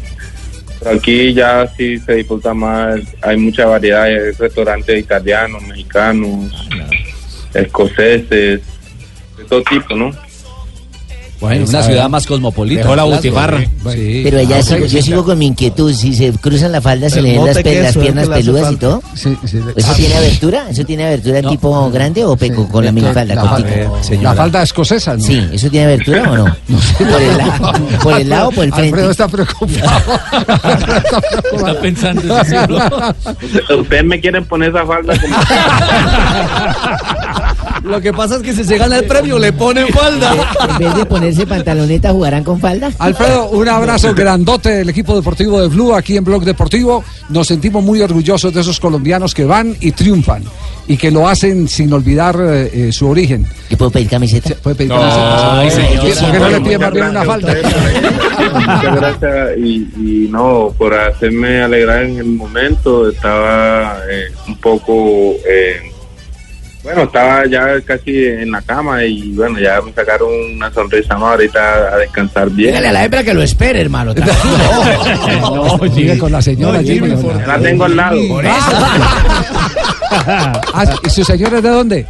Pero aquí ya sí se disfruta más. Hay mucha variedad de restaurantes italianos, mexicanos, escoceses, de todo tipo, ¿no? Bueno, una ciudad más cosmopolita. Dejó la butifarra. Sí. Pero allá Ah, sigo- sí, yo sigo con mi inquietud. Si se cruzan la falda, se le ven las, pe- piernas peludas y todo. Sí, sí. ¿Eso tiene abertura? ¿Eso tiene abertura No. tipo grande o peco con la minifalda? La, la falda escocesa, ¿no? Sí, ¿eso tiene abertura o no? ¿Por el, lado, ¿Por el lado o por el frente? Alfredo está preocupado. Está pensando. Ustedes me quieren poner esa falda como... Lo que pasa es que si se gana el premio le ponen falda. En vez de ponerse pantaloneta, ¿jugarán con falda? Alfredo, un abrazo grandote del equipo deportivo de Blue aquí en Blog Deportivo. Nos sentimos muy orgullosos de esos colombianos que van y triunfan y que lo hacen sin olvidar eh, eh, su origen. ¿Y puedo pedir camiseta? Puede pedir No, camiseta. ay, señor. ¿Por qué no le pide más bien una falda? Muchas gracias y, y no, por hacerme alegrar en el momento. Estaba eh, un poco, eh, Bueno, estaba ya casi en la cama y bueno, ya me sacaron una sonrisa, ¿no? Ahorita a descansar bien. Dígale a la hembra que lo espere, hermano. No, sigue con la señora. No, Jimmy, Jimmy, la tengo al lado. Por eso. Ah, ¿Y su señora es de dónde?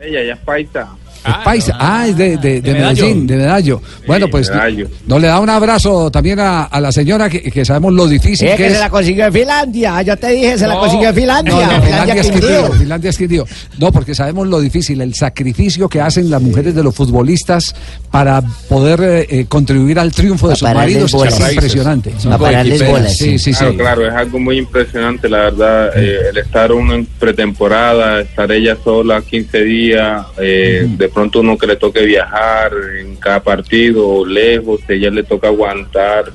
Ella ya es paisa. Es paisa. Ah, es de, de, de Medallo. Medellín, de Medallo. Bueno, pues Medallo. no le da un abrazo también a, a la señora que, que sabemos lo difícil Es que que es. se la consiguió en Finlandia. Yo te dije, se la No, consiguió en Finlandia. No, no, Finlandia es Quindío. Quindío, Finlandia es Quindío. No, porque sabemos lo difícil, el sacrificio que hacen las mujeres de los futbolistas para poder eh, eh, contribuir al triunfo de sus maridos. Es impresionante. Pa' pararles bolas, Sí, sí, sí. Claro, claro, es algo muy impresionante, la verdad. eh, el estar uno en pretemporada, estar ella sola 15 días, eh, de pronto uno que le toque viajar en cada partido, lejos, ella le toca aguantar.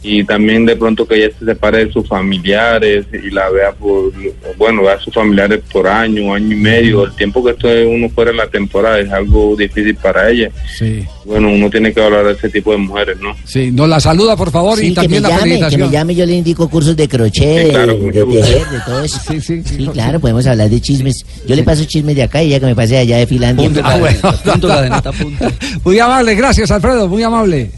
Y también de pronto que ella se separe de sus familiares y la vea por, bueno, vea a sus familiares por año, año y medio. El tiempo que esté uno fuera en la temporada es algo difícil para ella. Sí. Bueno, uno tiene que hablar de ese tipo de mujeres, ¿no? Sí, nos la saluda, por favor, y Sí, que me también la llame, que felicitación. me llame, yo le indico cursos de crochet, Sí, claro, de, de tejer, de todo eso. Sí, sí, Sí, claro, podemos hablar de chismes. Yo le paso chismes de acá y ella que me pase de allá de Finlandia. Punto, ah, bueno. Muy amable, gracias, Alfredo, muy amable.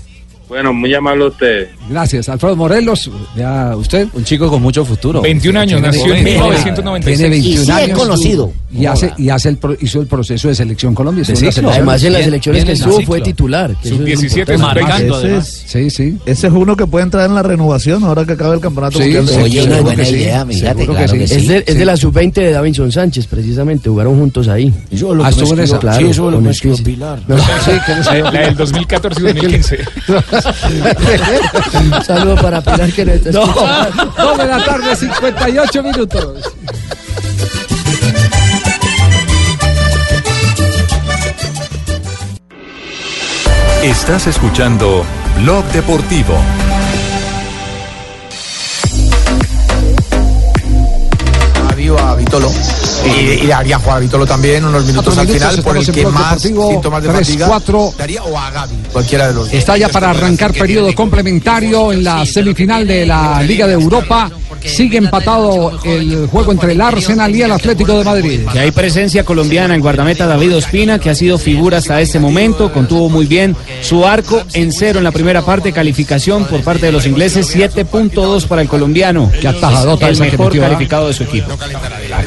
Bueno, muy amable a usted. Gracias, Alfredo Morelos. Ya usted. Un chico con mucho futuro. 21 años, Tiene- nació en tiene- 1996. Tiene 21 Y sí años. conocido. Y, hace, y hace el pro- hizo el proceso de selección Colombia. la selección. Además, en las elecciones que estuvo fue ciclo. titular. que eso es Sub-17 importante. marcando, además. es, Sí, sí. ese es uno que puede entrar en la renovación ahora que acabe el campeonato. Sí, mundial de Oye, una buena idea, que sí. Es de, es de la sub-20 de Davinson Sánchez, precisamente. Jugaron juntos ahí. Yo lo Ah, que me estuvo en escribió- esa. claro, Sí, eso lo me el escribió 15. Pilar. La del 2014 y 2015. Un saludo para Pilar que nos está No, escuchando. dos de la tarde, 58 minutos. Estás escuchando Blog Deportivo. Vitolo. Y, y haría jugar a Vitolo también unos minutos al minutos, final por el que más síntomas de tres, fatiga cuatro. daría o a Gaby, cualquiera de los. Está ya para arrancar periodo complementario en la semifinal de la Liga de Europa. Sigue empatado el juego entre el Arsenal y el Atlético de Madrid. Que hay presencia colombiana en guardameta David Ospina, que ha sido figura hasta este momento, contuvo muy bien su arco en cero en la primera parte, calificación por parte de los ingleses, 7.2 para el colombiano. Qué atajadota el que mejor metió, ¿ah? calificado de su equipo.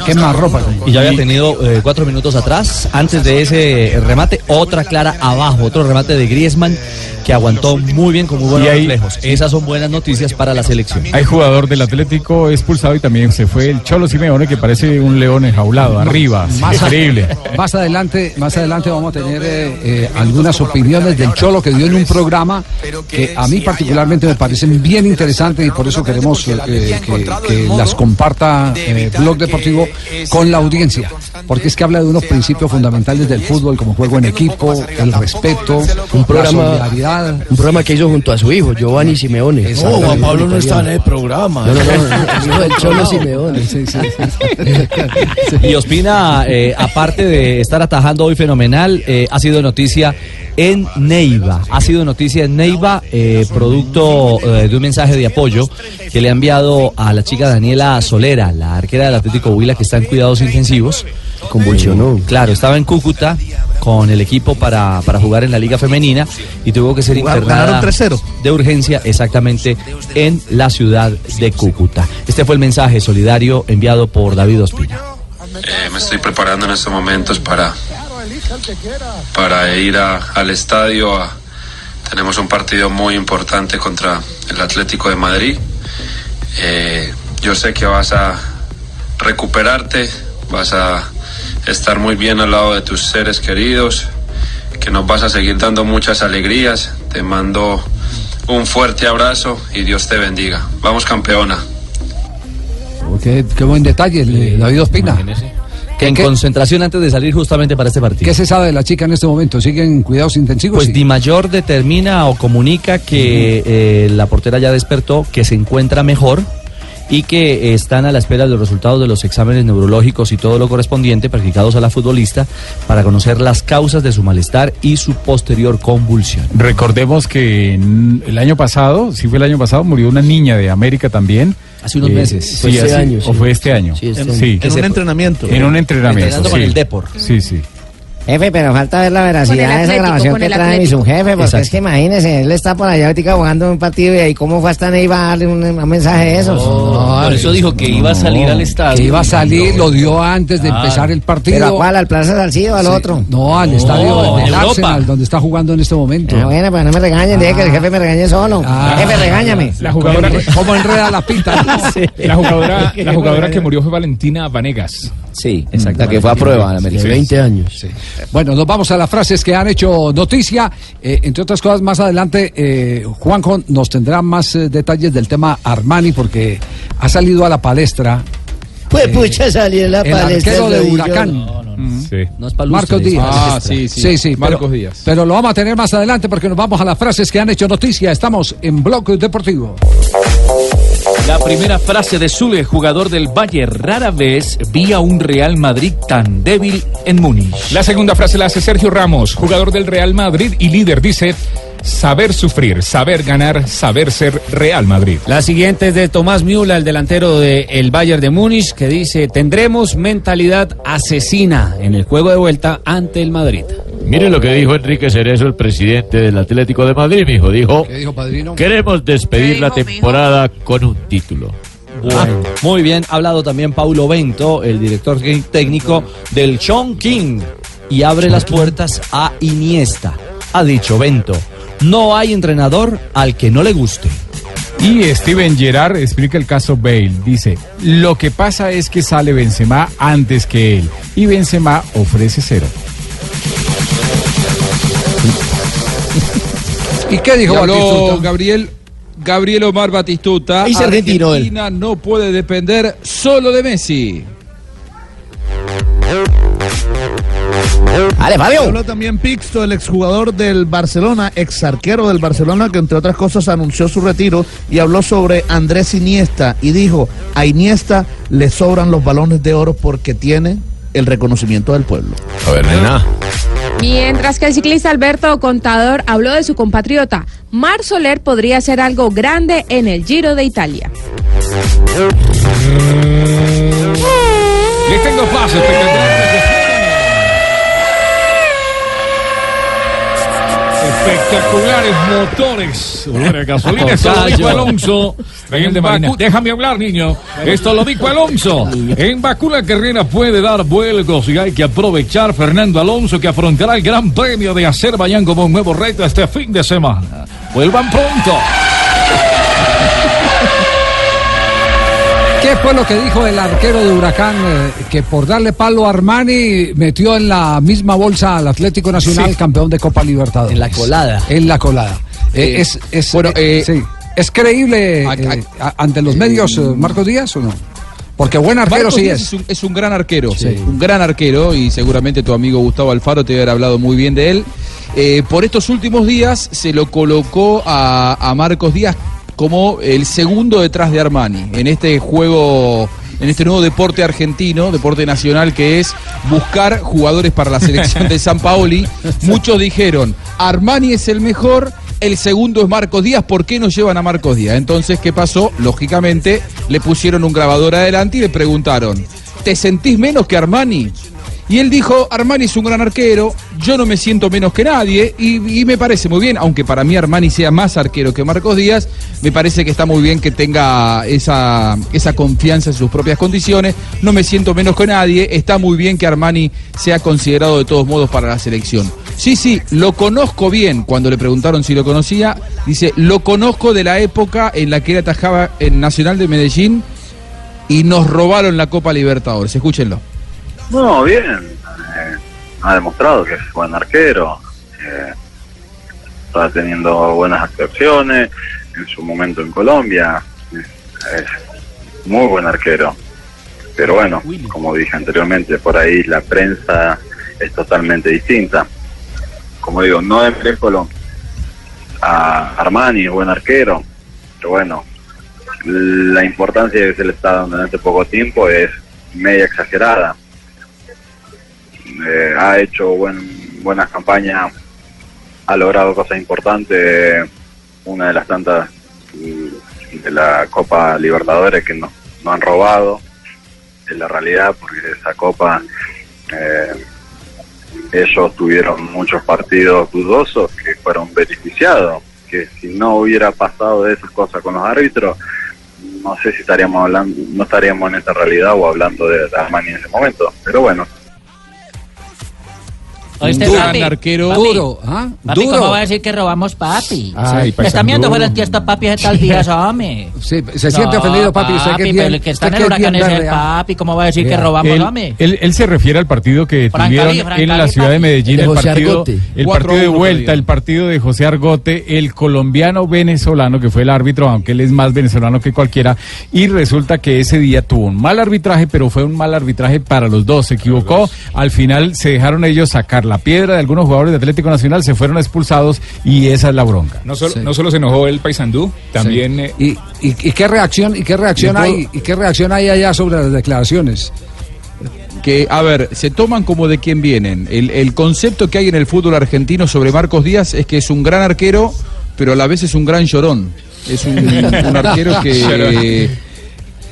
Qué más ropa. Y ya había tenido eh, cuatro minutos atrás, antes de ese remate, otra clara abajo, otro remate de Griezmann que aguantó muy bien con muy buenos Y ahí- reflejos. Esas son buenas noticias para la selección. Hay jugador del Atlético expulsado y también se fue el Cholo Simeone que parece un león enjaulado arriba. Más a- Increíble. Más adelante, más adelante vamos a tener eh, eh, algunas opiniones del Cholo que dio en un programa que a mí particularmente me parecen bien interesantes y por eso queremos eh, que, que las comparta Blog Deportivo con la audiencia, porque es que habla de unos principios fundamentales del fútbol como juego en equipo, el respeto, Un programa, la solidaridad. un programa que hizo junto a su hijo, Giovanni Simeone. No, Juan Pablo no está en el programa. No, no, no, el hijo del Cholo Simeone. Y Ospina, eh, aparte de estar atajando hoy fenomenal, eh, ha sido noticia en Neiva. Ha sido noticia en Neiva, eh, producto eh, de un mensaje de apoyo que le ha enviado a la chica Daniela Solera, la arquera del Atlético Huila que está en cuidados intensivos. Convulsionó. Claro, estaba en Cúcuta con el equipo para, para jugar en la Liga Femenina y tuvo que ser Jugaron- internada ganaron 3-0. de urgencia exactamente en la ciudad de Cúcuta. Este fue el mensaje solidario enviado por David Ospina. Eh, me estoy preparando en estos momentos para, para ir a- al estadio. a- tenemos un partido muy importante contra el Atlético de Madrid. Eh, yo sé que vas a recuperarte, vas a estar muy bien al lado de tus seres queridos, que nos vas a seguir dando muchas alegrías. Te mando un fuerte abrazo y Dios te bendiga. Vamos campeona. Oh, Qué, qué buen detalle, de David Ospina. Que en concentración antes de salir justamente para este partido. ¿Qué se sabe de la chica en este momento? ¿Siguen cuidados intensivos? Pues Sí. Di Mayor determina o comunica que eh, la portera ya despertó, que se encuentra mejor y que eh, están a la espera de los resultados de los exámenes neurológicos y todo lo correspondiente practicados a la futbolista para conocer las causas de su malestar y su posterior convulsión. Recordemos que el año pasado, sí fue el año pasado, murió una niña de América también. Hace unos Eh, meses. sí, Fue este hace- año, ¿O fue este año? Sí, este En- Sí. en un entrenamiento. En un entrenamiento. Entrenando con el Depor. Sí, sí. Jefe, pero falta ver la veracidad de esa grabación que trae mi subjefe, porque Exacto. es que imagínese, él está por allá ahorita jugando un partido y ahí cómo fue hasta ahí va a darle un, un mensaje de esos. por eso dijo que iba a salir al estadio. Que iba a salir, lo dio antes de Ah. empezar el partido. ¿Pero a cuál? ¿Al Plaza Salcido o al Sí. otro? No, al estadio No, del. Arsenal, donde está jugando en este momento. Ah, bueno, pues no me regañen, deje que el jefe me regañe solo. Ah. Jefe, regáñame. La jugadora, ¿Cómo enreda la pinta? la jugadora, la jugadora que murió fue Valentina Vanegas. Sí, La que fue a prueba en América. De 20 años. Bueno, nos vamos a las frases que han hecho noticia. Eh, entre otras cosas, más adelante, eh, Juanjo nos tendrá más eh, detalles del tema Armani, porque ha salido a la palestra Pues pucha, salir en la el palestra. arquero de. Huracán. Sí. No es palustre, Marcos Díaz. Ah, sí, sí. Sí, sí, Marcos pero, Díaz. Pero lo vamos a tener más adelante porque nos vamos a las frases que han hecho noticia. Estamos en Bloque Deportivo. La primera frase de Zule, jugador del Valle, rara vez vi a un Real Madrid tan débil en Múnich. La segunda frase la hace Sergio Ramos, jugador del Real Madrid y líder. Dice, saber sufrir, saber ganar, saber ser Real Madrid. La siguiente es de Tomás Müller, el delantero del Bayern de Múnich, que dice, tendremos mentalidad asesina en el juego de vuelta ante el Madrid. Mire lo que dijo Enrique Cerezo, el presidente del Atlético de Madrid, mijo. Dijo, ¿Qué dijo Padrino? queremos despedir la temporada con un título. Bueno, muy bien, ha hablado también Paulo Bento, el director técnico del Chongqing, y abre las puertas a Iniesta. Ha dicho Bento, no hay entrenador al que no le guste. Y Steven Gerrard explica el caso Bale. Dice, lo que pasa es que sale Benzema antes que él. Y Benzema ofrece cero. ¿Y qué dijo Batistuta? Gabriel, Gabriel Omar Batistuta. Es argentino él. Argentina no puede depender solo de Messi. Dale, Fabio. Habló también Pixto, el exjugador del Barcelona, ex arquero del Barcelona, que entre otras cosas anunció su retiro y habló sobre Andrés Iniesta y dijo, a Iniesta le sobran los balones de oro porque tiene el reconocimiento del pueblo. A ver, nena. Mientras que el ciclista Alberto Contador habló de su compatriota, Mar Soler podría hacer algo grande en el Giro de Italia. Les tengo paso espectaculares. Espectaculares motores. Buena gasolina. Esto lo dijo Alonso. En Déjame hablar, niño. Esto lo dijo Alonso. En Bakú la carrera puede dar vuelcos y hay que aprovechar Fernando Alonso que afrontará el Gran Premio de Azerbaiyán como un nuevo reto este fin de semana. Vuelvan pronto. ¿Qué fue lo que dijo el arquero de Huracán? eh, que por darle palo a Armani metió en la misma bolsa al Atlético Nacional, Sí. campeón de Copa Libertadores. En la colada. En la colada. Eh, es, es, bueno, eh, sí. ¿Es creíble ante los medios Marcos Díaz o no? Porque buen arquero Marcos sí es. un, es un gran arquero, Sí. un gran arquero y seguramente tu amigo Gustavo Alfaro te haber hablado muy bien de él. Eh, por estos últimos días se lo colocó a, a Marcos Díaz como el segundo detrás de Armani en este juego, en este nuevo deporte argentino, deporte nacional que es buscar jugadores para la selección de San Paoli. Muchos dijeron, Armani es el mejor. El segundo es Marcos Díaz, ¿por qué no llevan a Marcos Díaz? Entonces, ¿qué pasó? Lógicamente, le pusieron un grabador adelante y le preguntaron, ¿te sentís menos que Armani? Y él dijo, Armani es un gran arquero, yo no me siento menos que nadie y, me parece muy bien, aunque para mí Armani sea más arquero que Marcos Díaz, me parece que está muy bien que tenga esa, esa confianza en sus propias condiciones, no me siento menos que nadie, está muy bien que Armani sea considerado de todos modos para la selección. Sí, sí, lo conozco bien, cuando le preguntaron si lo conocía, dice, lo conozco de la época en la que él atajaba en Nacional de Medellín y nos robaron la Copa Libertadores, escúchenlo. No, bien. Eh, ha demostrado que es buen arquero. eh, está teniendo buenas actuaciones en su momento en Colombia. Es, es muy buen arquero. Pero bueno, como dije anteriormente, por ahí la prensa es totalmente distinta. Como digo, no desmerezco a Armani, buen arquero. Pero bueno, la importancia que se le está dando en este poco tiempo es media exagerada. Eh, ha hecho buen, buenas campañas, ha logrado cosas importantes, una de las tantas mm, de la Copa Libertadores que nos, nos han robado, es la realidad, porque esa Copa eh, ellos tuvieron muchos partidos dudosos que fueron beneficiados, que si no hubiera pasado de esas cosas con los árbitros, no sé si estaríamos hablando, no estaríamos en esta realidad o hablando de Armani en ese momento, pero bueno. ¿Oíste, Un papi? arquero. Papi, Duro, ¿ah? Papi, Duro. ¿cómo va a decir que robamos papi? Ay, Me paisandú. están viendo fuera el tío esta papi ese tal día, hombre. Sí, se siente ofendido, papi. Usted que pero el que está en el huracán es el papi. ¿Cómo va a decir que robamos, Él, hombre? él- él se refiere al partido que Francalí, tuvieron en la ciudad de. Medellín, De el partido, el 4 partido de a 1 vuelta, el partido de José Argote, el colombiano venezolano que fue el árbitro, aunque él es más venezolano que cualquiera, y resulta que ese día tuvo un mal arbitraje, pero fue un mal arbitraje para los dos, se equivocó, al final se dejaron ellos sacar la piedra de algunos jugadores de Atlético Nacional, se fueron expulsados y esa es la bronca. No solo, no solo se enojó el Paysandú, también... eh, ¿Y, y, y qué reacción, y qué reacción puedo- hay, y qué reacción hay allá sobre las declaraciones? que, a ver, se toman como de quién vienen. El, el concepto que hay en el fútbol argentino sobre Marcos Díaz es que es un gran arquero, pero a la vez es un gran llorón. Es un, un arquero que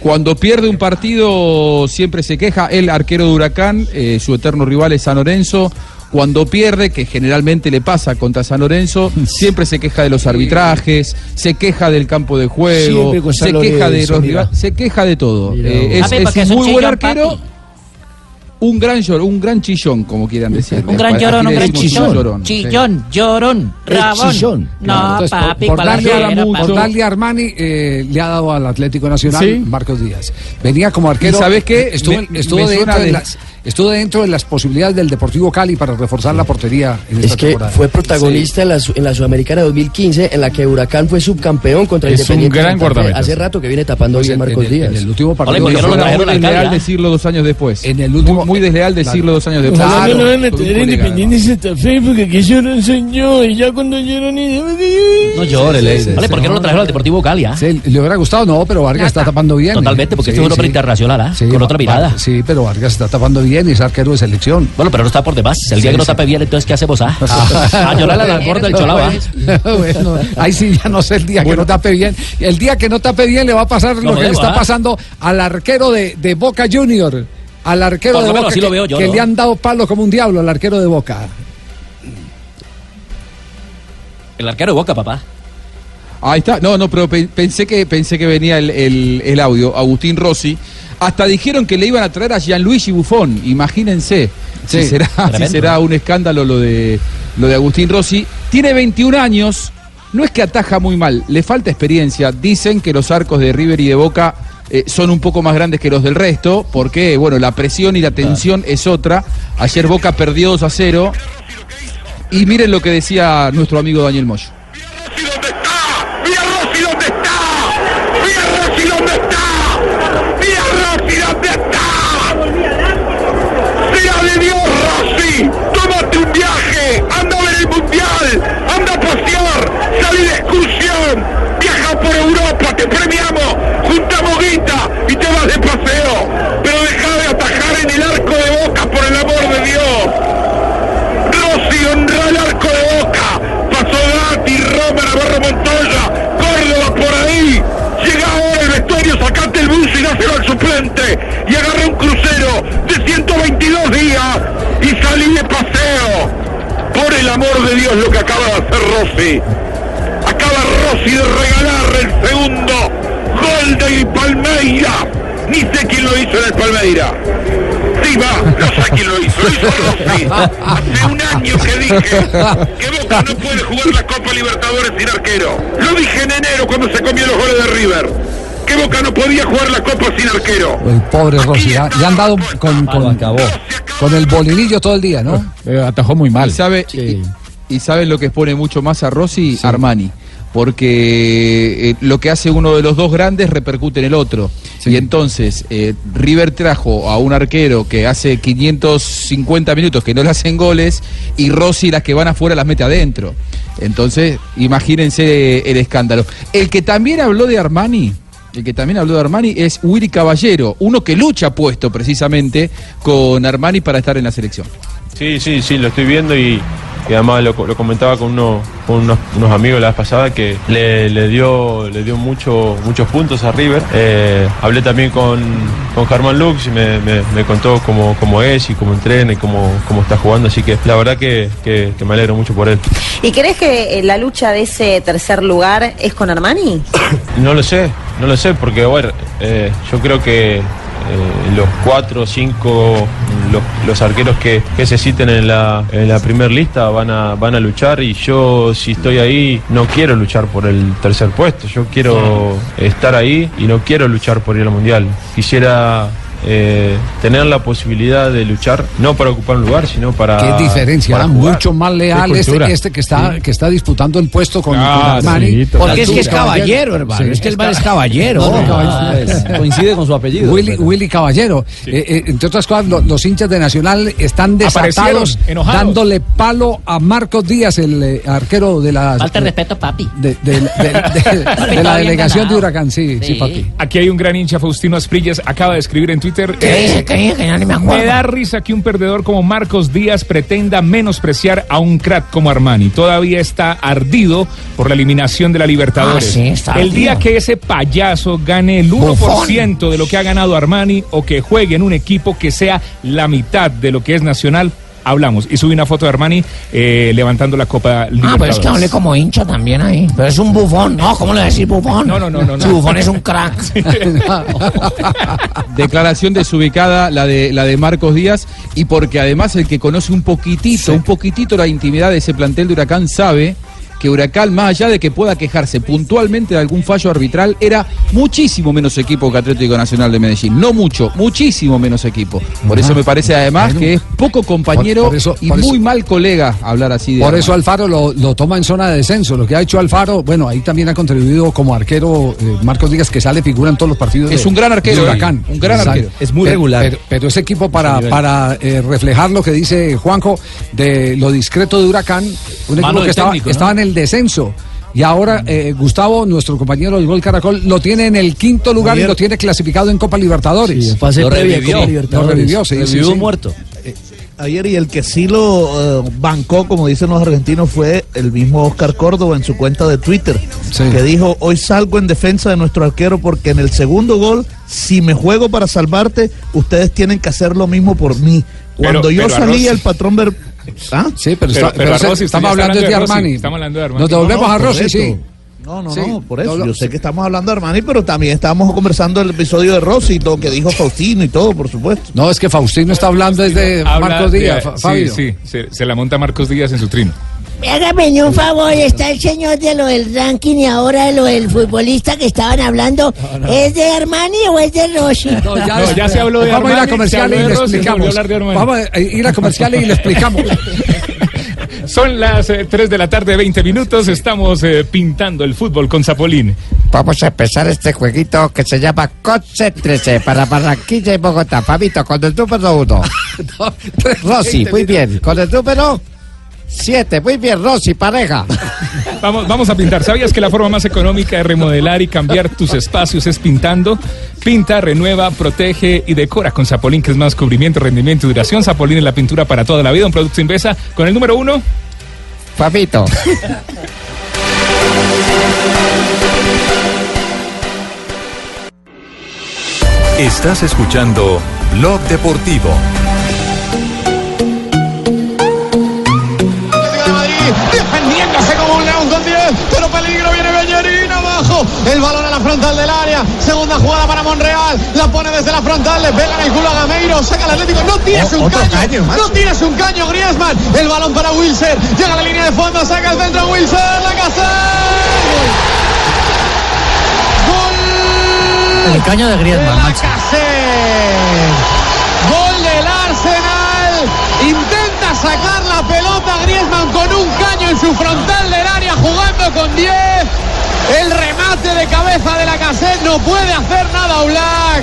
cuando pierde un partido siempre se queja. El arquero de Huracán, eh, su eterno rival es San Lorenzo. Cuando pierde, que generalmente le pasa contra San Lorenzo, siempre se queja de los arbitrajes, se queja del campo de juego, se queja de los rivales, se queja de todo. Eh, es es un muy buen arquero. Un gran llorón, un gran chillón, como quieran decir. Un gran llorón, un gran chillón. llorón. Chillón, llorón, El rabón. chillón. No, Entonces, por- papi, por, para la darle, a- fiera, por darle a Armani, eh, le ha dado al Atlético Nacional Sí. Marcos Díaz. Venía como arquero. ¿Y sabes qué? Estuvo, Me- estuvo me dentro de de- las, estuvo dentro de las posibilidades del Deportivo Cali para reforzar la portería en esta Es que temporada. fue protagonista en, la, en la Sudamericana 2015, en la que Huracán fue subcampeón contra Es un Independiente. gran Santa Fe. guardameta. Hace rato que viene tapando Pues bien en- Marcos en el- Díaz. En el último partido. ¿por qué no lo trajeron al Cali, decirlo dos años después. En el último. Muy, muy desleal decirlo dos años después. Claro. No van a Independiente Santa Fe porque que lloran soy yo y ya cuando lloran y No llore, Leider. Vale, ¿por qué no lo trajeron al Deportivo Cali, ah? Sí, le hubiera gustado, no, pero Vargas está tapando bien. Totalmente, porque este es un hombre internacional, ¿ah? Sí, Con Va- otra mirada. Va- Sí, pero Vargas está tapando bien y es arquero de selección. Bueno, pero no está por demás. El día Sí, que no sí. tape bien, entonces, ¿qué hacemos, ah? A llorar a la borda del cholao, ah. bueno, ahí sí ya no sé el día que no tape bien. El día que no tape bien le va a pasar lo que le está ¿ah? pasando al arquero de, de Boca Junior. Al arquero Por de Boca que, lo veo yo, que ¿no? le han dado palo como un diablo al arquero de Boca. El arquero de Boca, papá. Ahí está. No, no, pero pe- pensé que pensé que venía el, el- el audio. Agustín Rossi. Hasta dijeron que le iban a traer a Gianluigi Buffon. Imagínense Sí, si, será, si será un escándalo lo de, lo de Agustín Rossi. Tiene 21 años. No es que ataja muy mal, le falta experiencia. Dicen que los arcos de River y de Boca eh, son un poco más grandes que los del resto, porque bueno, la presión y la tensión es otra. Ayer Boca perdió 2 a 0. Y miren lo que decía nuestro amigo Daniel Moyo. Y agarra un crucero de 122 días y salí de paseo. Por el amor de Dios lo que acaba de hacer Rossi. Acaba Rossi de regalar el segundo gol de Palmeira. Ni sé quién lo hizo en el Palmeira. Sí, va, no sé quién lo hizo, lo hizo Rossi. Hace un año que dije que Boca no puede jugar la Copa Libertadores sin arquero. Lo dije en enero cuando se comió los goles de River. Que Boca no podía jugar la Copa sin arquero. El pobre Rossi. ya- Le han dado con, con, con el bolinillo todo el día, ¿no? Eh, atajó muy mal. ¿Y sabe, y, y saben lo que expone mucho más a Rossi? Armani. Porque eh, lo que hace uno de los dos grandes repercute en el otro. Y entonces, eh, River trajo a un arquero que hace 550 minutos que no le hacen goles y Rossi las que van afuera las mete adentro. Entonces, imagínense el escándalo. El que también habló de Armani, el que también habló de Armani es Willy Caballero, uno que lucha puesto precisamente con Armani para estar en la selección. Sí, sí, sí, lo estoy viendo y que además lo, lo comentaba con, uno, con unos, unos amigos la vez pasada que le, le dio, le dio mucho, muchos puntos a River. Eh, hablé también con, con Germán Lux y me, me- me contó cómo, cómo es y cómo entrena y cómo, cómo está jugando, así que la verdad que, que- que me alegro mucho por él. ¿Y crees que eh, la lucha de ese tercer lugar es con Armani? No lo sé, no lo sé, porque bueno, eh, yo creo que eh, los cuatro o cinco, los, los arqueros que, que se citen en la, en la primer lista van a, van a luchar y yo si estoy ahí no quiero luchar por el tercer puesto, yo quiero estar ahí y no quiero luchar por ir al mundial. Quisiera eh, tener la posibilidad de luchar, no para ocupar un lugar, sino para... Qué diferencia, para era jugar. mucho más leal este, este que está que está disputando el puesto con, Ah, con Armani. sí. Porque es que es caballero, hermano, es que el man es caballero. No, no, Ah, caballero. coincide con su apellido. Willy, Willy Caballero. Eh, eh, entre otras cosas, lo- los hinchas de Nacional están desatados, dándole palo a Marcos Díaz, el eh, arquero de la, Falta de respeto, papi. de, de- de- de- de la delegación de Huracán. Sí, sí, papi. Aquí hay un gran hincha, Faustino Asprillas, acaba de escribir en Twitter. ¿Qué dice? ¿Qué dice? Que ni me acuerdo. Me da risa que un perdedor como Marcos Díaz pretenda menospreciar a un crack como Armani. Todavía está ardido por la eliminación de la Libertadores. Ah, sí, está el día que ese payaso gane el 1% de lo que ha ganado Armani o que juegue en un equipo que sea la mitad de lo que es Nacional, hablamos. Y subí una foto de Armani eh, levantando la Copa Ah, pero es que hablé como hincha también ahí. Pero es un bufón. No, ¿cómo le decir bufón? No, no, no, no, no. Si bufón es un crack. Declaración desubicada la de la de Marcos Díaz y porque además el que conoce un poquitito, un poquitito la intimidad de ese plantel de Huracán sabe que Huracán, más allá de que pueda quejarse puntualmente de algún fallo arbitral, era muchísimo menos equipo que Atlético Nacional de Medellín. No mucho, muchísimo menos equipo. Por eso me parece además que es poco compañero Por- por eso- y por eso- muy mal colega hablar así de Por eso Alfaro lo, lo toma en zona de descenso. Lo que ha hecho Alfaro, bueno, ahí también ha contribuido como arquero eh, Marcos Díaz, que sale figura en todos los partidos. Es de- un gran arquero, de Huracán. ¿eh? Un gran Exacto. arquero. Es muy Pero- regular. Pero, pero ese equipo, para, para eh, reflejar lo que dice Juanjo de lo discreto de Huracán, un Mano equipo que estaba, técnico, que ¿no? estaba en el descenso. Y ahora eh, Gustavo, nuestro compañero del Gol Caracol, lo tiene en el quinto lugar y lo tiene clasificado en Copa Libertadores. Sí, en fase lo revivió, Copa lo revivió, sí, sí, Revivió sí. un muerto. Ayer y el que sí lo eh, bancó, como dicen los argentinos, fue el mismo Oscar Córdoba en su cuenta de Twitter, que dijo, hoy salgo en defensa de nuestro arquero porque en el segundo gol, si me juego para salvarte, ustedes tienen que hacer lo mismo por mí. Cuando Pero- yo pero salí, el patrón ver... ¿Ah? Sí, pero, está- pero Rossi, estamos hablando de Armani. Rossi, estamos hablando de Armani. Nos devolvemos No, a Rossi, sí. No, no, Sí. no, por eso. No, no, yo sé sí. que estamos hablando de Armani, pero también estamos conversando del episodio de Rossi y todo que dijo Faustino y todo, por supuesto. No, es que Faustino está hablando desde Habla Marcos de- Díaz, Fa- sí, Fabio. Sí, se, se la monta Marcos Díaz en su trino. Hágame un favor, está el señor de lo del ranking y ahora de lo del futbolista que estaban hablando. ¿Es de Armani o es de Rossi? No, ya, No, ya se habló de Vamos a ir a Armani, comerciales y le de explicamos. de Armani. Vamos a ir a comerciales y le explicamos. Son las eh, 3 de la tarde, 20 minutos. Estamos eh, pintando el fútbol con Zapolín. Vamos a empezar este jueguito que se llama Concéntrese para Barranquilla y Bogotá. Fabito, con el número uno. Rosy, muy bien. Con el número siete, muy bien, Rosy, pareja. Vamos, vamos a pintar. ¿Sabías que la forma más económica de remodelar y cambiar tus espacios es pintando? Pinta, renueva, protege y decora con Zapolín, que es más cubrimiento, rendimiento y duración. Zapolín es la pintura para toda la vida. Un producto Invesa con el número uno. Fabito. Estás escuchando Blog Deportivo. El balón a la frontal del área. Segunda jugada para Monreal. La pone desde la frontal, le pega en el culo a Gameiro. Saca el Atlético. No tienes O- un caño. caño, no tienes un caño, Griezmann. El balón para Wilser. Llega a la línea de fondo, saca el centro Wilser. La Gol. El caño de Griezmann, la macho. Gol del Arsenal. Intenta sacar la pelota Griezmann con un caño en su frontal del área jugando con 10. El remate de cabeza de la cassette no puede hacer nada Black.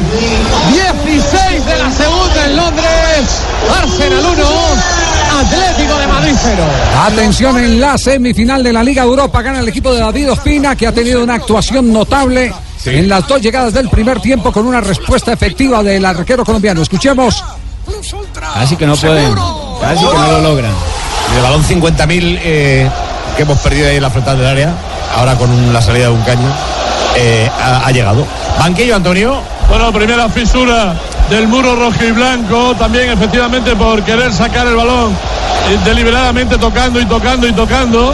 16 de la segunda en Londres. Arsenal 1, Atlético de Madrid 0. Atención en la semifinal de la Liga de Europa. Gana el equipo de David Ospina, que ha tenido una actuación notable en las dos llegadas del primer tiempo con una respuesta efectiva del arquero colombiano. Escuchemos. Casi que no pueden. Casi que no lo logran. Y el balón 50.000 eh, que hemos perdido ahí en la frontal del área, ahora con un- la salida de un caño, eh, ha, ha llegado. Banquillo, Antonio. Bueno, primera fisura del muro rojo y blanco, también efectivamente por querer sacar el balón eh, deliberadamente tocando y tocando y tocando.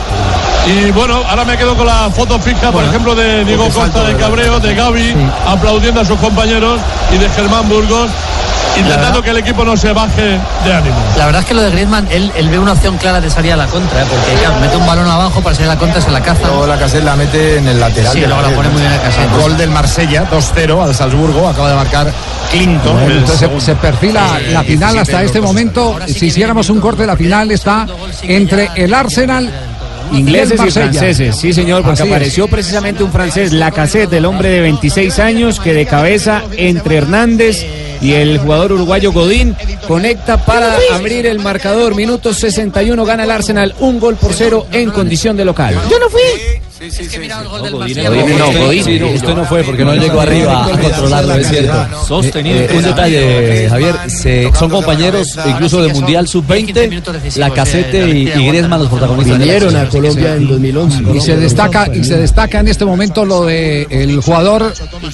Y bueno, ahora me quedo con la foto fija, por ejemplo, de Diego Costa de Cabreo, de Gaby, aplaudiendo a sus compañeros y de Germán Burgos, intentando que el equipo no se baje de ánimo. La verdad es que lo de Griezmann, él, él ve una opción clara de salir a la contra, ¿eh? porque claro, mete un balón abajo para salir a la contra, se la caza. Luego la Cassette la mete en el lateral. Sí, luego la pone muy bien a Cassette. Gol del Marsella, 2-0 al Salzburgo, acaba de marcar Clinton. Bueno, entonces se, perfila la final 17 hasta este momento. Si hiciéramos un corte, la final está entre el Arsenal Ingleses y franceses, sí señor, porque Así es. apareció precisamente un francés, Lacazette, el hombre de 26 años, que de cabeza entre Hernández y el jugador uruguayo Godín conecta para abrir el marcador. Minuto 61, gana el Arsenal, un gol por cero en condición de local. Yo no fui. No. Sí, no, usted no fue porque no llegó arriba a controlarlo, es cierto. Sostenido. Un detalle, Javier, se- son compañeros incluso de Mundial Sub-20, la casete y, y Griezmann los protagonistas. Vinieron a. Colombia en 2011. Y se destaca y se destaca en este momento lo de el jugador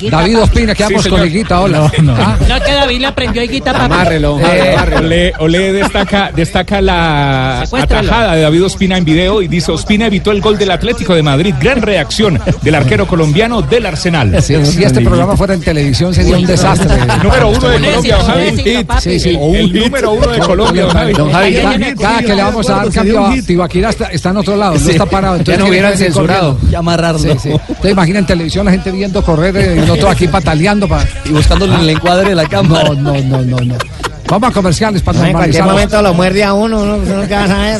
David Ospina, que vamos Sí, con. Higuita, hola. Ah, No, que David le aprendió a guitar papá. Amárrelo, Eh, Olé destaca, destaca la atajada de David Ospina en video y dice Ospina evitó el gol del Atlético de Madrid. Gran reacción del arquero colombiano del Arsenal. Si, si este programa fuera en televisión sería un desastre. Número uno de Colombia, don Javi. Sí, sí. El número uno de Colombia, don Javi. Cada, cada que le vamos a dar cambio a Tibaquira está, está en otro lado, no está parado. Ya no que hubieran censurado. Ya amarrarlo. Sí, sí. Usted imagina en televisión la gente viendo correr eh, y nosotros aquí pataleando para... Y buscándole el encuadre de la cámara. No, no, no, no, no. Vamos a comerciales para En cualquier momento lo muerde a uno, ¿no? ¿No qué vas a ver?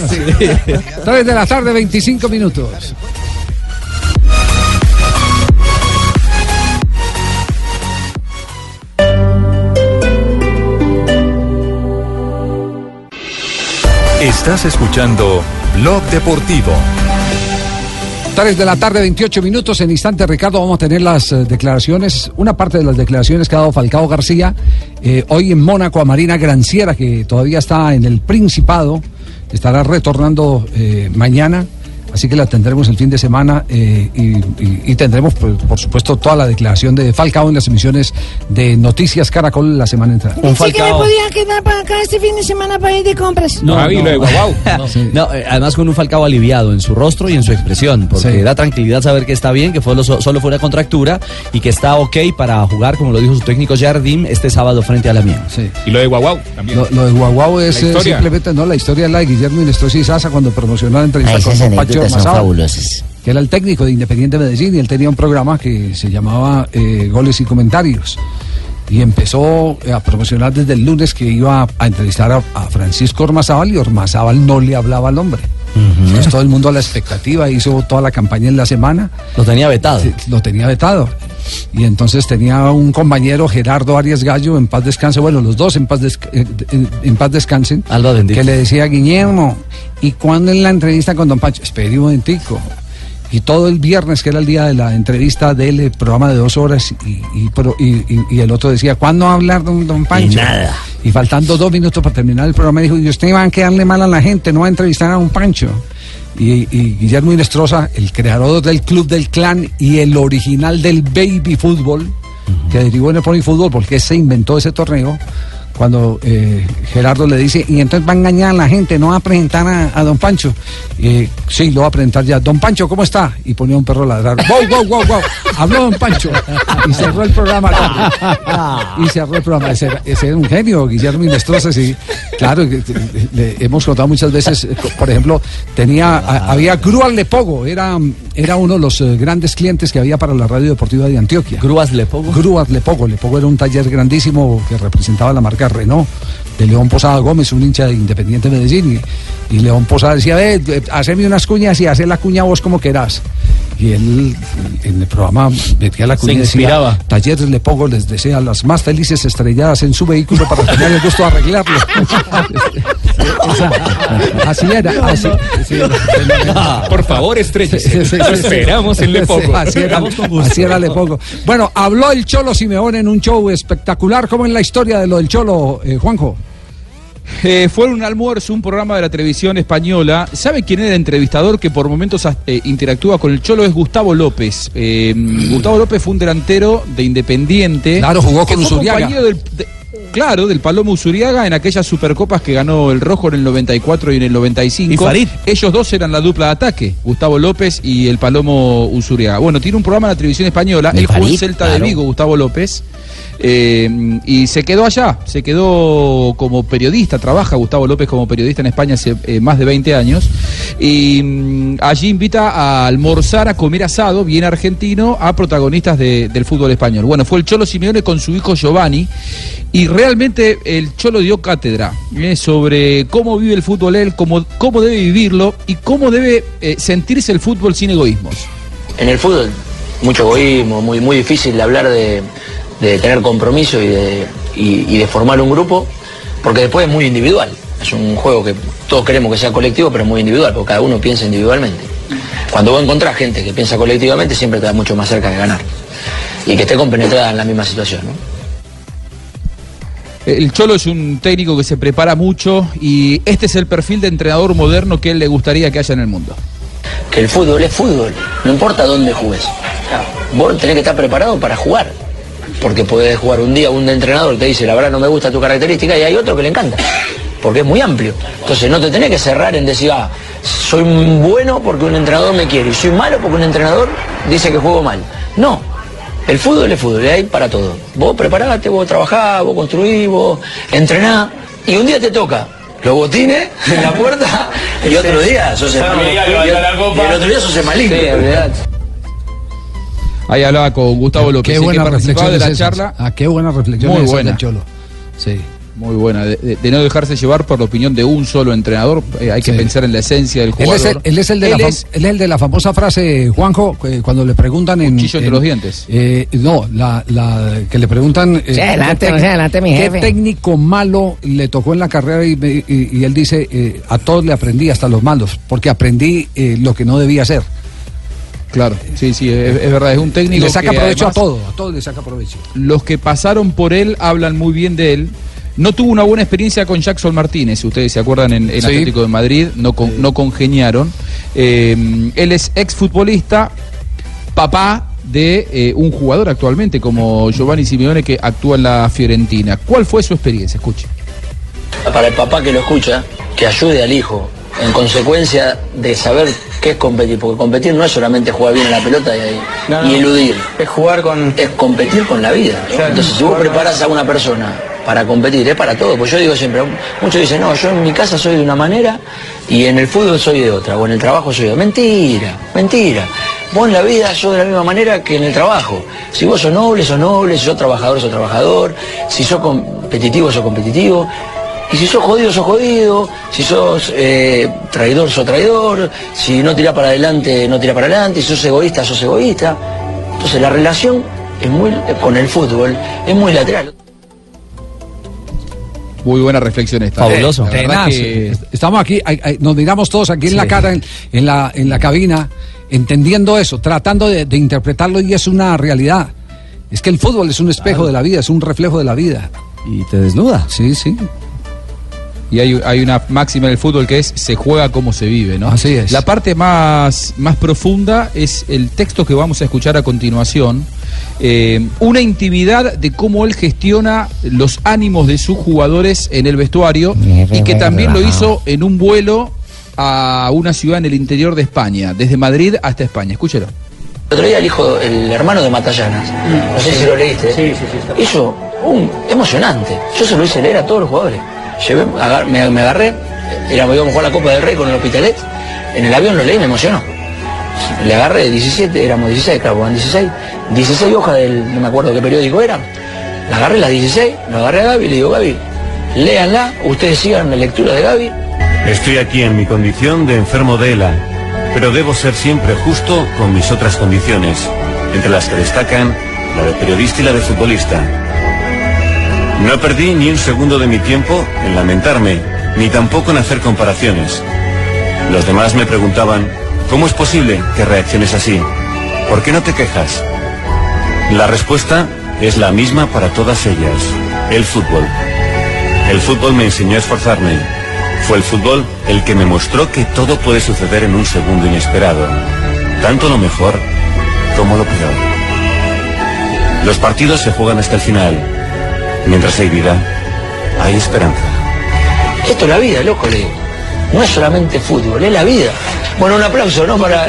3 de la tarde, 25 minutos. Estás escuchando Blog Deportivo. 3 de la tarde, 28 minutos. En instante, Ricardo, vamos a tener las eh, declaraciones, una parte de las declaraciones que ha dado Falcao García eh, hoy en Mónaco a Marina Granciera, que todavía está en el Principado, estará retornando eh, mañana. Así que la tendremos el fin de semana eh, y, y- y tendremos, pues, por supuesto, toda la declaración de Falcao en las emisiones de Noticias Caracol la semana entrante. Pensé que me podía quedar para acá este fin de semana para ir de compras. No, No, eh, además con un Falcao aliviado en su rostro y en su expresión, porque da tranquilidad saber que está bien, que fue lo- solo fue una contractura y que está ok para jugar, como lo dijo su técnico Jardim, este sábado frente a la Mien. Y lo de Guaguau también. Lo, lo de Guaguao es eh, simplemente, no, la historia es la de Guillermo Inestrosa y Sasa cuando promocionó la entrevista con Don son fabulosas. que era el técnico de Independiente Medellín y él tenía un programa que se llamaba eh, Goles y Comentarios. Y empezó a promocionar desde el lunes que iba a entrevistar a, a Francisco Ormazábal y Ormazábal no le hablaba al hombre. Entonces todo el mundo a la expectativa, hizo toda la campaña en la semana. Lo tenía vetado. Lo tenía vetado. Y entonces tenía un compañero, Gerardo Arias Gallo, en paz descanse, bueno, los dos en paz, desc- eh, en, en paz descansen, que le decía, Guillermo, ¿y cuándo en la entrevista con Don Pancho? Espere un momentico. Y todo el viernes, que era el día de la entrevista de él, el programa de dos horas, y, y, el otro decía, ¿cuándo va a hablar don, don Pancho? nada. Y faltando dos minutos para terminar el programa, dijo, y usted va a quedarle mal a la gente, no va a entrevistar a un Pancho. Y, y Guillermo Inestrosa, el creador del Club del Clan y el original del Baby Fútbol, que derivó en el Pony Fútbol, porque se inventó ese torneo, cuando eh, Gerardo le dice, y entonces va a engañar a la gente, no va a presentar a, a don Pancho. Sí, lo va a presentar ya. Don Pancho, ¿cómo está? Y ponía un perro a ladrar. ¡Wow, wow, wow, wow! Habló don Pancho. Y cerró el programa. y cerró el programa. Ese era, ese era un genio, Guillermo Inestrosa, sí. Claro, le hemos contado muchas veces, eh, por ejemplo, tenía, a- había Grúas Lepogo, era, era uno de los eh, grandes clientes que había para la radio deportiva de Antioquia. Grúas Lepogo. Grúas Lepogo. Lepogo era un taller grandísimo que representaba la marca Renault, de León Posada Gómez, un hincha de Independiente Medellín. Y, y León Posada decía, ve, eh, haceme unas cuñas y hace la cuña vos como querás. Y él en el programa metía la Se cuña y decía, inspiraba. Talleres Lepogo les desea las más felices estrelladas en su vehículo para tener el gusto de arreglarlo. Así era, así, sí, Por favor, estrellas. Esperamos en Sí, Lepoco. así era, así era Lepoco. Bueno, habló el Cholo Simeone en un show espectacular. como en la historia de lo del Cholo, eh, Juanjo? Eh, fue un almuerzo, un programa de la televisión española. ¿Sabe quién era el entrevistador que por momentos eh, interactúa con el Cholo? Es Gustavo López. Eh, Gustavo López fue un delantero de Independiente. Claro, jugó con Usuriaga. compañero del- de- claro, del Palomo Usuriaga en aquellas supercopas que ganó el Rojo en el 94 y en el 95. Y Farid. Ellos dos eran la dupla de ataque, Gustavo López y el Palomo Usuriaga. Bueno, tiene un programa en la televisión española. Él jugó en Celta claro. de Vigo, Gustavo López. eh, y se quedó allá, se quedó como periodista, trabaja Gustavo López como periodista en España hace eh, más de 20 años. Y mm, allí invita a almorzar, a comer asado, bien argentino, a protagonistas de- del fútbol español. Bueno, fue el Cholo Simeone con su hijo Giovanni. Y realmente el Cholo dio cátedra eh, sobre cómo vive el fútbol él, cómo, cómo debe vivirlo y cómo debe eh, sentirse el fútbol sin egoísmos. En el fútbol, mucho egoísmo, muy, muy difícil de hablar de, de tener compromiso y de, y- de formar un grupo, porque después es muy individual. Es un juego que todos queremos que sea colectivo, pero es muy individual, porque cada uno piensa individualmente. Cuando vos encontrás gente que piensa colectivamente, siempre te da mucho más cerca de ganar. Y que esté compenetrada en la misma situación. ¿no? El Cholo es un técnico que se prepara mucho y este es el perfil de entrenador moderno que él le gustaría que haya en el mundo. Que el fútbol es fútbol, no importa dónde jugues. Vos tenés que estar preparado para jugar. Porque podés jugar un día, un entrenador te dice, la verdad no me gusta tu característica, y hay otro que le encanta. Porque es muy amplio. Entonces no te tenés que cerrar en decir, ah, soy bueno porque un entrenador me quiere, y soy malo porque un entrenador dice que juego mal. No. El fútbol es fútbol, hay para todo. Vos preparate, vos trabajás, vos construís, vos entrenás, y un día te toca los botines en la puerta, y otro día sos el, y el otro día sos el maligno. Ahí hablaba con Gustavo López, Qué buena reflexión de la charla. Ah, qué buena reflexión Muy buena. Cholo. Sí. Muy buena, de, de- de no dejarse llevar por la opinión de un solo entrenador, eh, hay que pensar en la esencia del Él jugador. es, el, él es el de la Él fam- es- él es el de la famosa frase, Juanjo, eh, cuando le preguntan en... Cuchillo entre en- los dientes. eh, no, la, la que le preguntan... eh, Sí, adelante, ¿qué, adelante, mi qué jefe. técnico malo le tocó en la carrera? Y, me- y- y él dice, eh, a todos le aprendí, hasta los malos, porque aprendí eh, lo que no debía hacer. Claro, sí, sí, es, es verdad, es un Y técnico le saca que provecho además- a todo, a todos le saca provecho. los que pasaron por él hablan muy bien de él. No tuvo una buena experiencia con Jackson Martínez, si ustedes se acuerdan, en, en Sí. Atlético de Madrid, no, con- no congeniaron. Eh, él es exfutbolista, papá de eh, un jugador actualmente como Giovanni Simeone que actúa en la Fiorentina. ¿Cuál fue su experiencia? Escuche. para el papá que lo escucha, que ayude al hijo en consecuencia de saber qué es competir, porque competir no es solamente jugar bien a la pelota y, y eludir, es jugar con, es competir con la vida. Entonces, si vos preparás a una persona para competir, es para todo, pues yo digo siempre, muchos dicen, no, yo en mi casa soy de una manera y en el fútbol soy de otra, o en el trabajo soy de otra. Mentira, mentira. Vos en la vida sos de la misma manera que en el trabajo. Si vos sos noble, sos noble, si sos trabajador, sos trabajador, si sos competitivo, sos competitivo. Y si sos jodido, sos jodido. Si sos eh, traidor, sos traidor. Si no tirás para adelante, no tirás para adelante. Si sos egoísta, sos egoísta. Entonces la relación es muy, con el fútbol es muy lateral. Muy buena reflexión esta. Fabuloso. La verdad Tenaz. que- Estamos aquí, nos miramos todos aquí en la cara, en, en la, en la cabina, entendiendo eso, tratando de, de interpretarlo y es una realidad. Es que el fútbol es un espejo de la vida, es un reflejo de la vida. Y te desnuda. Sí, sí. Y hay, hay una máxima en el fútbol que es se juega como se vive, ¿no? Así es. La parte más, más profunda es el texto que vamos a escuchar a continuación. Eh, una intimidad de cómo él gestiona los ánimos de sus jugadores en el vestuario y que también lo hizo en un vuelo a una ciudad en el interior de España, desde Madrid hasta España. Escúchelo. El otro día el hijo, el hermano de Matallanas, no sé si lo leíste, hizo un emocionante. Yo se lo hice leer a todos los jugadores. Llevé, agar- me, me agarré, éramos, íbamos a jugar la Copa del Rey con el Hospitalet, en el avión lo leí y me emocionó. Le agarré 17, éramos 16, claro, eran 16, 16 hojas del, no me acuerdo qué periódico era. La agarré las 16, lo agarré a Gaby y le digo, Gaby, léanla, ustedes sigan la lectura de Gaby, Estoy aquí en mi condición de enfermo de ELA, pero debo ser siempre justo con mis otras condiciones, entre las que destacan la de periodista y la de futbolista. No perdí ni un segundo de mi tiempo en lamentarme, ni tampoco en hacer comparaciones. Los demás me preguntaban, ¿cómo es posible que reacciones así? ¿Por qué no te quejas? La respuesta es la misma para todas ellas, el fútbol. El fútbol me enseñó a esforzarme. Fue el fútbol el que me mostró que todo puede suceder en un segundo inesperado. Tanto lo mejor como lo peor. Los partidos se juegan hasta el final. Mientras hay vida, hay esperanza. Esto es la vida, loco, le. No es solamente fútbol, es la vida. Bueno, un aplauso, ¿no? Para...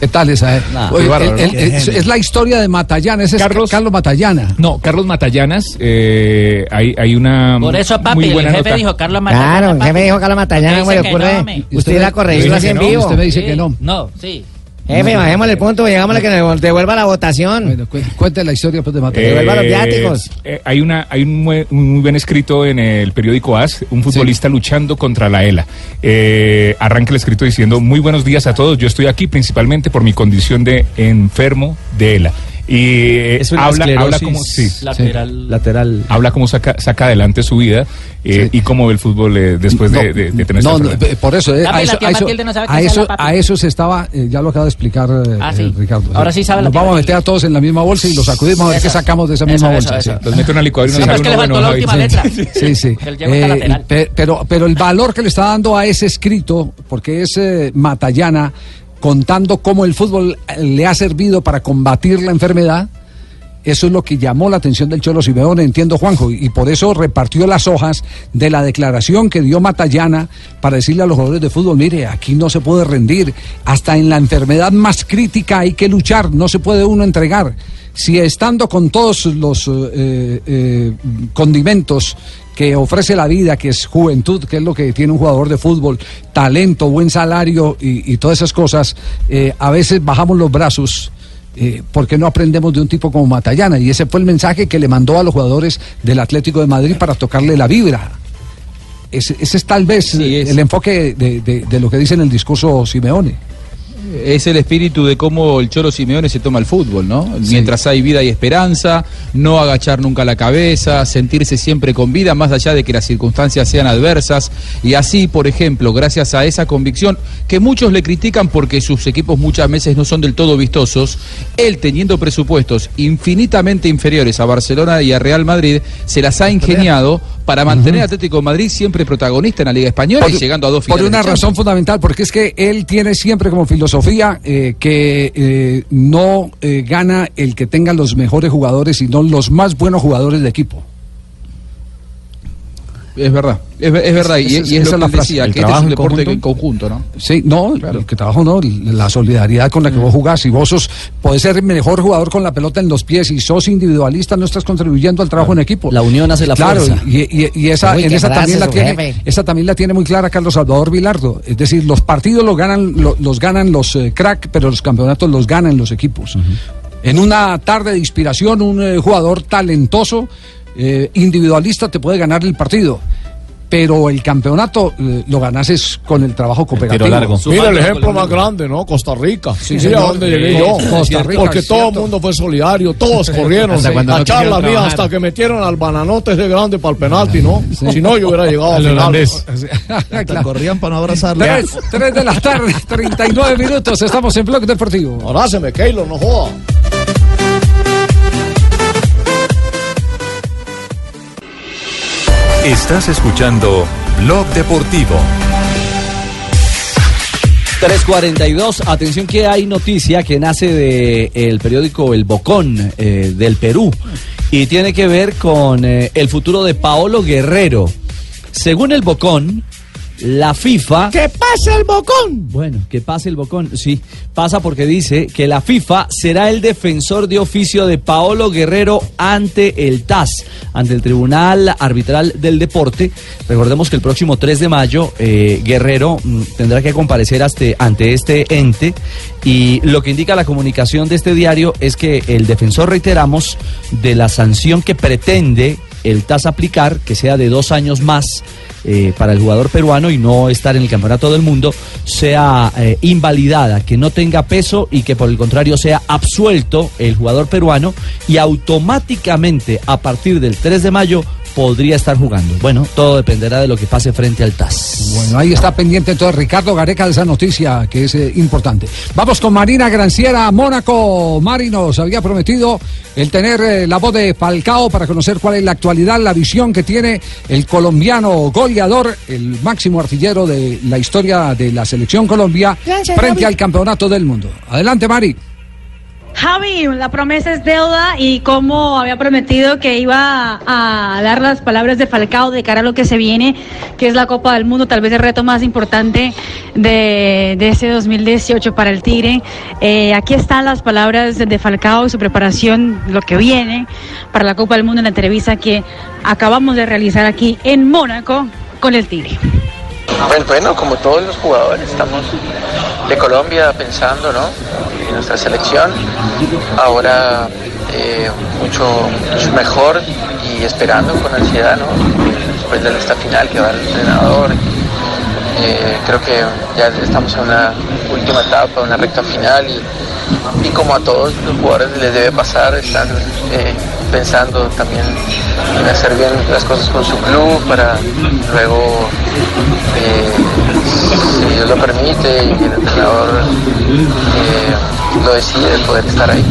¿Qué tal esa? Nah, Oye, qué bárbaro, el- el- es, la historia de Matallana, ese es Carlos- Carlos Matallana. No, Carlos Matallanas, eh, hay, hay una Por eso, papi, muy el buena jefe nota. dijo Carlos Matallana. Claro, el jefe dijo Carlos Matallana, Usted me- Usted irá a corregirlo así en vivo. Usted me dice Sí. que no. No, sí. Jefe, bajémosle el punto, llegámosle que nos devuelva la votación. Cuente la historia pues, de devuelva los viáticos. eh, hay una hay un muy, un muy buen escrito en el periódico AS, un futbolista luchando contra la ELA. Eh, arranca el escrito diciendo, muy buenos días a todos, yo estoy aquí principalmente por mi condición de enfermo de ELA. Y eh, Es una habla, habla como... Sí. Lateral. Lateral. Habla cómo saca, saca adelante su vida eh, y cómo ve el fútbol eh, después de, de- de tener No, esta no, por eso, eh, a eso, a eso, no a eso, a eso se estaba, eh, ya lo acaba de explicar eh, Ah, sí. eh, Ricardo. Ahora sí sabe la Nos vamos a meter a todos en la misma bolsa y los sacudimos a ver qué sacamos de esa misma bolsa. sí. Los mete en una licuadora y Sí, no faltó bueno, la última letra. Sí, sí. Eh, pero, pero el valor que le está dando a ese escrito, porque es eh, Matallana, contando cómo el fútbol eh, le ha servido para combatir la enfermedad, eso es lo que llamó la atención del Cholo Simeone, entiendo Juanjo, y por eso repartió las hojas de la declaración que dio Matallana para decirle a los jugadores de fútbol, mire, aquí no se puede rendir, hasta en la enfermedad más crítica hay que luchar, no se puede uno entregar. Si estando con todos los eh, eh, condimentos que ofrece la vida, que es juventud, que es lo que tiene un jugador de fútbol, talento, buen salario y, y todas esas cosas, eh, a veces bajamos los brazos. Eh, porque no aprendemos de un tipo como Matallana? Y ese fue el mensaje que le mandó a los jugadores del Atlético de Madrid para tocarle la vibra. Ese, ese es tal vez el enfoque de, de- de lo que dice en el discurso Simeone. Es el espíritu de cómo el Cholo Simeone se toma el fútbol, ¿no? Mientras hay vida y esperanza, no agachar nunca la cabeza, sentirse siempre con vida, más allá de que las circunstancias sean adversas. Y así, por ejemplo, gracias a esa convicción, que muchos le critican porque sus equipos muchas veces no son del todo vistosos, él teniendo presupuestos infinitamente inferiores a Barcelona y a Real Madrid, se las ha ingeniado para mantener a Atlético de Madrid siempre protagonista en la Liga Española y llegando a dos por finales. una de Champions. razón fundamental, porque es que él tiene siempre como filosofía eh, que eh, no eh, gana el que tenga los mejores jugadores, sino los más buenos jugadores de equipo. Es verdad, es, es verdad, y, Esa- y es esa la frase. decía, ¿El que este es trabajo un en deporte conjunto? en conjunto, ¿no? Sí, no, el que trabajo no, la solidaridad con la que vos jugás. Si vos sos, podés ser el mejor jugador con la pelota en los pies y sos individualista, no estás contribuyendo al trabajo en equipo. La unión hace la claro, fuerza. y, y- y esa, Uy, en esa también la tiene, jefe. esa también la tiene muy clara Carlos Salvador Vilardo. Es decir, los partidos los ganan, lo- los ganan los eh, crack, pero los campeonatos los ganan los equipos. En una tarde de inspiración, un eh, jugador talentoso, eh, individualista, te puede ganar el partido. Pero el campeonato eh, lo ganas es con el trabajo cooperativo. Mira el ejemplo más grande, ¿no? Costa Rica. Sí, a dónde llegué yo. Costa Rica, Porque todo el mundo fue solidario, todos corrieron. Hasta cuando la no charla mía trabajar. hasta que metieron al bananote ese grande para el penalti, ¿no? Si no, yo hubiera llegado al El final. holandés. Hasta corrían para no abrazarlo. Tres, tres de la tarde, 39 minutos, estamos en Blog Deportivo. Abrázeme, Keylor, no joda. Estás escuchando Blog Deportivo. 342, atención que hay noticia que nace de el periódico El Bocón eh, del Perú y tiene que ver con eh, el futuro de Paolo Guerrero. Según el Bocón, la FIFA... ¡Que pase el bocón! Bueno, que pase el Bocón, sí, pasa porque dice que la FIFA será el defensor de oficio de Paolo Guerrero ante el TAS, ante el Tribunal Arbitral del Deporte. Recordemos que el próximo 3 de mayo eh, Guerrero mm, tendrá que comparecer ante, ante este ente y lo que indica la comunicación de este diario es que el defensor, reiteramos, de la sanción que pretende el TAS aplicar, que sea de dos años más eh, para el jugador peruano y no estar en el campeonato del mundo, sea eh, invalidada, que no tenga peso y que por el contrario sea absuelto el jugador peruano y automáticamente a partir del 3 de mayo podría estar jugando. Bueno, todo dependerá de lo que pase frente al TAS. Bueno, ahí está pendiente entonces Ricardo Gareca de esa noticia que es eh, importante. Vamos con Marina Granciera, Mónaco. Mari nos había prometido el tener eh, la voz de Falcao para conocer cuál es la actualidad, la visión que tiene el colombiano goleador, el máximo artillero de la historia de la selección Colombia Gracias, frente Javi. al campeonato del mundo. Adelante, Mari. Javi, la promesa es deuda y como había prometido que iba a dar las palabras de Falcao de cara a lo que se viene, que es la Copa del Mundo, tal vez el reto más importante de, de ese 2018 para el Tigre. Eh, aquí están las palabras de Falcao y su preparación, lo que viene para la Copa del Mundo en la entrevista que acabamos de realizar aquí en Mónaco con el Tigre. Pues bueno, como todos los jugadores, estamos de Colombia pensando ¿no? en nuestra selección. Ahora eh, mucho, mejor y esperando con ansiedad ¿no? después de esta final que va el entrenador. Eh, creo que ya estamos en una última etapa, una recta final y, y como a todos los jugadores les debe pasar, están eh, pensando también en hacer bien las cosas con su club para luego, eh, si Dios lo permite y el entrenador eh, lo decide, poder estar ahí.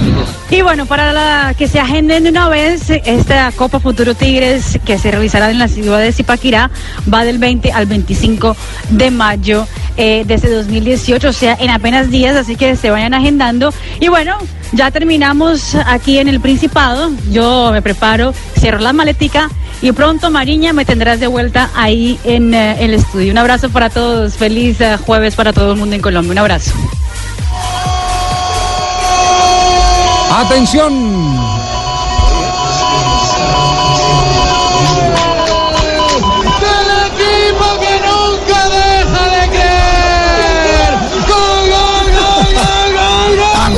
Y bueno, para que se agenden de una vez, esta Copa Futuro Tigres que se realizará en la ciudad de Zipaquirá va del 20 al 25 de mayo eh, de ese 2018, o sea, en apenas días, así que se vayan agendando. Y bueno, ya terminamos aquí en el Principado. Yo me preparo, cierro la maletica y pronto, Mariña, me tendrás de vuelta ahí en eh, el estudio. Un abrazo para todos, feliz eh, jueves para todo el mundo en Colombia. Un abrazo.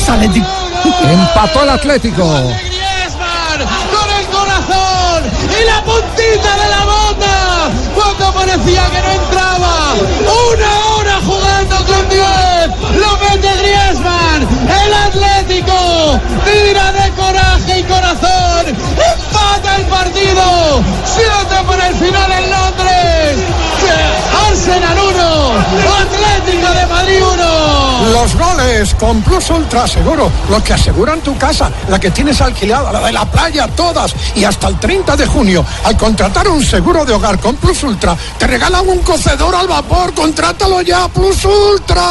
Atlético. Empató el Atlético. Con el corazón y la puntita de la bota cuando parecía que no Empata el partido. Siete para el final en Londres. Arsenal 1. Atlético de Madrid 1. Los goles con Plus Ultra Seguro, los que aseguran tu casa, la que tienes alquilada, la de la playa, todas. Y hasta el 30 de junio, al contratar un seguro de hogar con Plus Ultra, te regalan un cocedor al vapor. Contrátalo ya, Plus Ultra.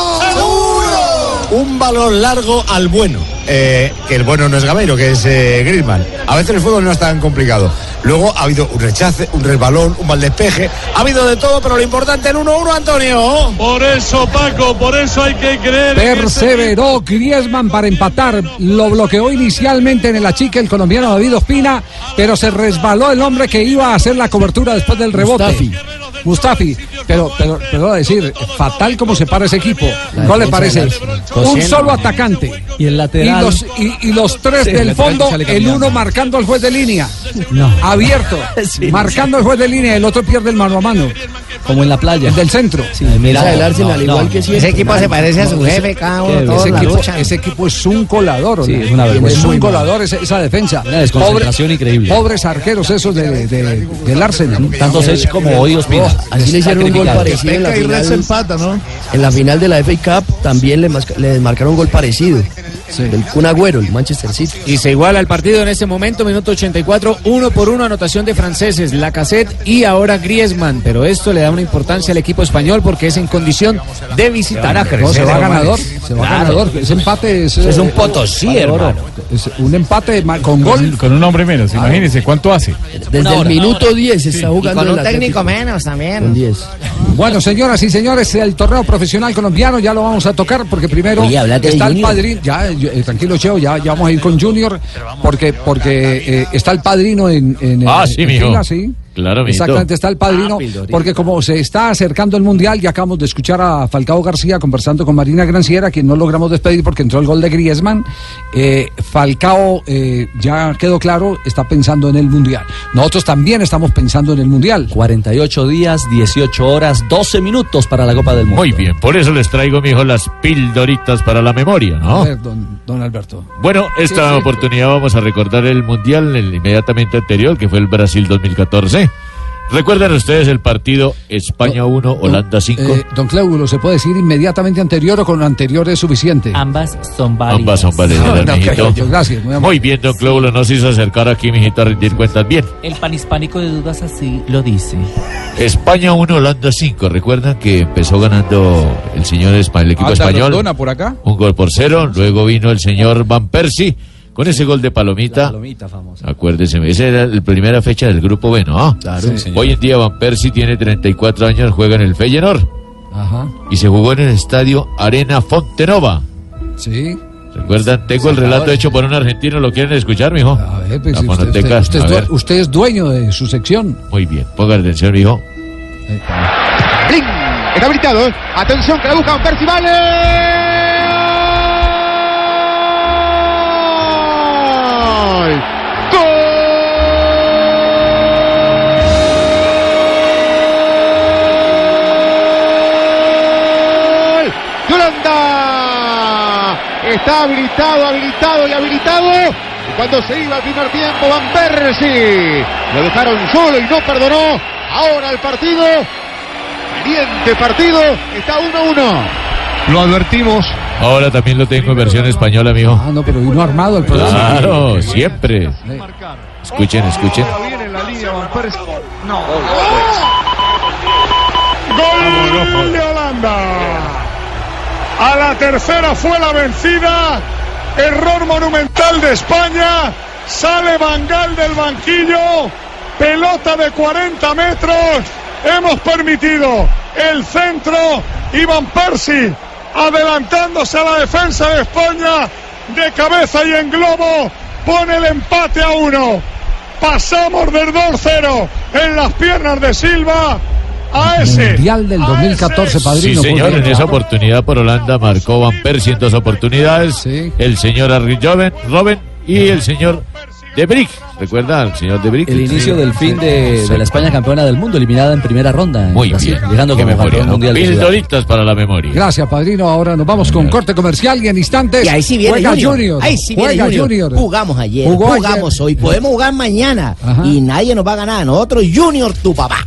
Un balón largo al bueno. Eh, que el bueno no es Gameiro, que es eh. A veces el fútbol no es tan complicado. Luego ha habido un rechace, un resbalón, un mal despeje. Ha habido de todo, pero lo importante el 1-1, Antonio. Por eso, Paco, por eso hay que creer. en ese Perseveró Griezmann para empatar. Lo bloqueó inicialmente en el achique el colombiano David Ospina, pero se resbaló el hombre que iba a hacer la cobertura después del rebote. Mustafi. Mustafi, pero, pero, pero a decir, fatal como se para ese equipo. ¿No le parece? Un solo atacante. Y el Y lateral. los, y, y los tres Sí, del fondo, el uno marcando al juez de línea. No. Abierto. Sí. marcando al juez de línea, el otro pierde el mano a mano. Como en la playa. El del centro. mira, Esa del Arsenal, no, igual no, que siempre. Ese equipo se parece a su jefe, cada uno, todos ese, la equipo, ese equipo es un colador. Sí, es una vergüenza. Es un colador esa, esa defensa. Una desconcentración increíble. Pobres arqueros esos de, de- del Arsenal. Tanto Sech como hoy Ospina. Así le hicieron un gol parecido en la final. empata, ¿no? En la final de la FA Cup también le, masca- le marcaron un gol parecido. El Kun Agüero, el Manchester City. Y se iguala el partido en este momento, minuto 84, uno por uno, anotación de franceses, Lacazette y ahora Griezmann. Pero esto le da una importancia al equipo español porque es en condición de visitar. No, se va ganador. Se va ganador. Ese empate es. Es un eh, potosí, eh, hermano. es un empate con gol. Con un hombre menos, imagínense cuánto hace. Desde el minuto 10 está jugando con el un técnico menos también. Con 10. Bueno, señoras y señores, el torneo profesional colombiano ya lo vamos a tocar porque primero Oye, está el padrino. Ya, eh, tranquilo, Cheo, ya, ya vamos a ir con Junior porque, porque eh, está el padrino en, en, Ah, en- sí, en mijo. fila, sí. Claro. Exactamente, está el padrino. Ah, porque como se está acercando el Mundial, ya acabamos de escuchar a Falcao García conversando con Marina Granciera, quien no logramos despedir porque entró el gol de Griezmann. Eh, Falcao, eh, ya quedó claro, está pensando en el Mundial. Nosotros también estamos pensando en el Mundial. 48 días, 18 horas, 12 minutos para la Copa del Mundo. Muy bien, por eso les traigo, mijo, las pildoritas para la memoria, ¿no? A ver, don, don Alberto. Bueno, esta Sí, sí. oportunidad vamos a recordar el mundial el inmediatamente anterior, que fue el Brasil 2014. ¿Recuerdan ustedes el partido España 1, Holanda 5? Eh, don Cléulo, ¿se puede decir inmediatamente anterior o con anterior es suficiente? Ambas son válidas. Ambas son válidas, No, no, mijito. gracias, muy. Muy bien, don Cléulo, nos hizo acercar aquí, mijito, a rendir cuentas bien. El panhispánico de dudas así lo dice. España 1, Holanda 5. ¿Recuerdan que empezó ganando el señor el equipo Anda español? Por acá. Un gol por cero. Luego vino el señor Van Persie con ese gol de Palomita. Palomita famosa. Acuérdese, esa era la primera fecha del grupo B, ¿no? Claro. Sí, señor. Hoy en día Van Persie tiene 34 años, juega en el Feyenoord Ajá. y se jugó en el estadio Arena Fontenova. Sí. ¿Recuerdan? Tengo el relato hecho por un argentino, ¿lo quieren escuchar, mijo? A ver, pues, La usted, usted- usted a es, ver. due- usted es dueño de su sección. Muy bien, ponga atención, mijo. Blin, está habilitado. ¿eh? Atención que la busca Van Persie, vale. Está habilitado, habilitado y habilitado. Y cuando se iba al primer tiempo, Van Persie lo dejaron solo y no perdonó. Ahora el partido Caliente partido, está 1-1. Lo advertimos. Ahora también lo tengo en versión española, mijo. Ah, no, pero vino armado el programa. Claro, siempre. Escuchen, escuchen. Gol de Holanda. A la tercera fue la vencida. Error monumental de España. Sale Bangal del banquillo. Pelota de 40 metros. Hemos permitido el centro. Iván Persi adelantándose a la defensa de España. De cabeza y en globo. Pone el empate a uno. Pasamos del 2-0 en las piernas de Silva. Mundial del 2014, Sí, padrino. señor, porque- en esa oportunidad por Holanda marcó Van Persie en dos oportunidades. El señor Harry Joven, Robben y el señor De Brick. ¿Recuerda al señor De Brick? El inicio del fin de, de la España campeona del mundo, eliminada en primera ronda. en Muy Brasil, bien. Llegando Qué como memoria, campeón ¿no? mundial. de ciudad. Pildoritas para la memoria. Gracias, padrino. Ahora nos vamos con corte comercial y en instantes. Y ahí sí viene juega Junior. Junior. Ahí sí viene juega Junior. Junior. Jugamos ayer, Jugó jugamos ayer. hoy, podemos jugar mañana. Y nadie nos va a ganar. Nosotros, Junior, tu papá.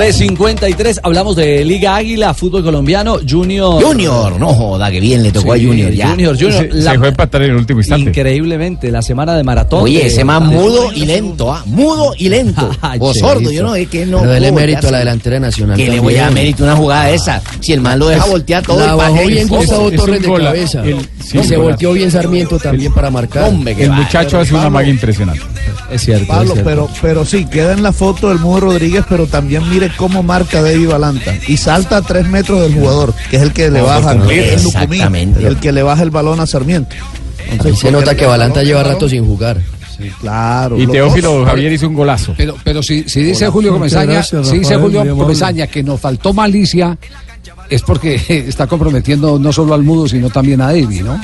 $3.53, hablamos de Liga Águila, fútbol colombiano, Junior. Junior, no joda, que bien le tocó a Junior ya. Junior, Junior. Se, se fue a empatar en el último instante. Increíblemente, la semana de maratón. Oye, de- ese más mudo y lento, ¿ah? Mudo y lento. o sordo, yo no, es que no. Pero dele mérito a la delantera nacional. Que le voy a dar mérito una jugada esa. Si el man lo deja voltear todo La el bajó pase, bien el Gustavo foco. Torres de cabeza. y se volteó bien Sarmiento también para marcar. Hombre, El va. muchacho hace una magia impresionante. Es cierto. Pablo, pero, pero sí, queda en la foto del Mudo Rodríguez, pero también mire cómo marca David Balanta. Y salta a tres metros del jugador, que es el que le baja, el que le baja el balón a Sarmiento. Ahí se nota que Balanta lleva rato sin jugar. Claro. Y Teófilo dos- Javier hizo un golazo. Pero, pero si, si dice. Julio Comesaña, gracias, si dice Julio. Comesaña que nos faltó malicia, es porque está comprometiendo no solo al mudo, sino también a David, ¿no?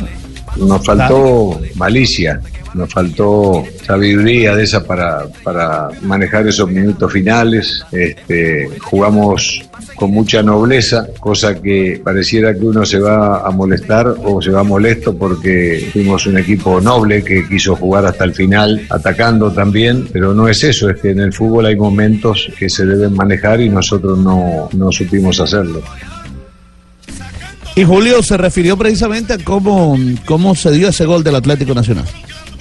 Nos faltó malicia, nos faltó sabiduría de esa para, para manejar esos minutos finales. Este, jugamos con mucha nobleza, cosa que pareciera que uno se va a molestar o se va molesto porque fuimos un equipo noble que quiso jugar hasta el final, atacando también, pero no es eso, es que en el fútbol hay momentos que se deben manejar y nosotros no, no supimos hacerlo. Y Julio se refirió precisamente a cómo, cómo se dio ese gol del Atlético Nacional.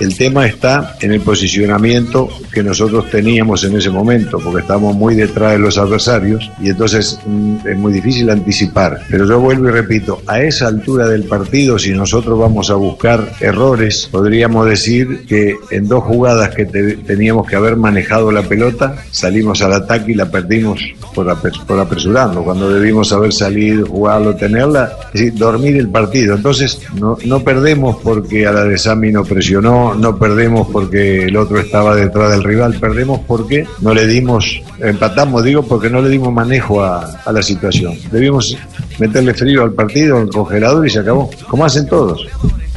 El tema está en el posicionamiento que nosotros teníamos en ese momento, porque estábamos muy detrás de los adversarios y entonces mm, es muy difícil anticipar. Pero yo vuelvo y repito, a esa altura del partido, si nosotros vamos a buscar errores, podríamos decir que en dos jugadas que te- teníamos que haber manejado la pelota, salimos al ataque y la perdimos por, apres- por apresurarnos, cuando debimos haber salido, jugarlo, tenerla, es decir, dormir el partido. Entonces, no, no perdemos porque a la de Sami no presionó, no perdemos porque el otro estaba detrás del rival, perdemos porque no le dimos, empatamos, digo, porque no le dimos manejo a, la situación. Debimos meterle frío al partido, al congelador y se acabó, como hacen todos.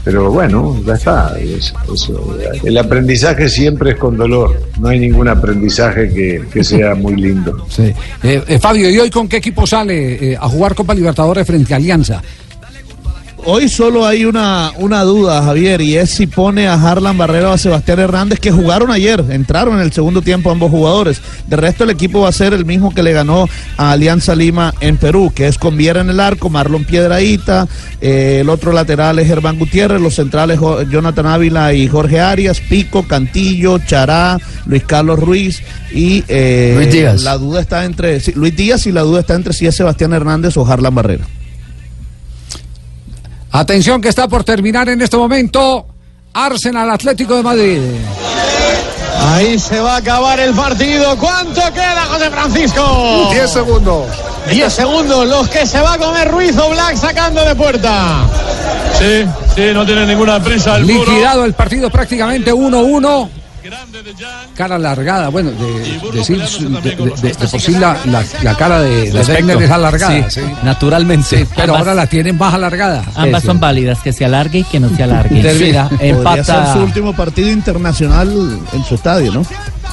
Pero bueno, ya está. El aprendizaje siempre es con dolor. No hay ningún aprendizaje que, que sea muy lindo. Sí. Eh, eh, Fabio, ¿y hoy con qué equipo sale eh, a jugar Copa Libertadores frente a Alianza? Hoy solo hay una, una duda, Javier, y es si pone a Harlan Barrero o a Sebastián Hernández, que jugaron ayer, entraron en el segundo tiempo ambos jugadores. De resto, el equipo va a ser el mismo que le ganó a Alianza Lima en Perú, que es con Viera en el arco, Marlon Piedraíta, eh, el otro lateral es Germán Gutiérrez, los centrales Jo- Jonathan Ávila y Jorge Arias, Pico, Cantillo, Chará, Luis Carlos Ruiz y eh, Luis Díaz. la duda está entre sí, Luis Díaz y la duda está entre si es Sebastián Hernández o Harlan Barrero. Atención que está por terminar en este momento Arsenal Atlético de Madrid. Ahí se va a acabar el partido. ¿Cuánto queda, José Francisco? 10 segundos. 10 segundos, los que se va a comer Ruiz o Black sacando de puerta. Sí, sí, no tiene ninguna prisa el muro. Liquidado el partido prácticamente 1-1. Cara alargada, bueno, de, decir, de, de- de- de por sí la, la- la cara de, de Wegner es alargada. Sí, sí. naturalmente. Sí, pero Ambas- ahora la tienen más alargada. Ambas son válidas, que se alargue y que no se alargue. Termina, Podría ser empata. su último partido internacional en su estadio, ¿no?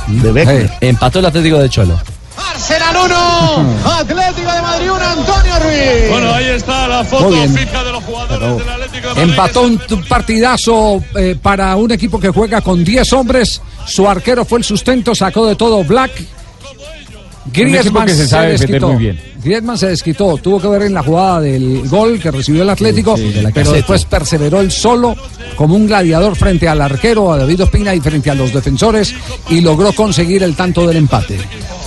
De Becker. Empató el Atlético de Cholo. Arsenal 1, Atlético de Madrid 1, Antonio Ruiz. Bueno, ahí está la foto fija de los jugadores del Atlético de Madrid. Empató un partidazo eh, para un equipo que juega con 10 hombres. Su arquero fue el sustento, sacó de todo Black. Griezmann que se sabe defender muy bien. Griezmann se desquitó, tuvo que ver en la jugada del gol que recibió el Atlético, sí, de la pero después perseveró él solo como un gladiador frente al arquero, a David Ospina y frente a los defensores y logró conseguir el tanto del empate.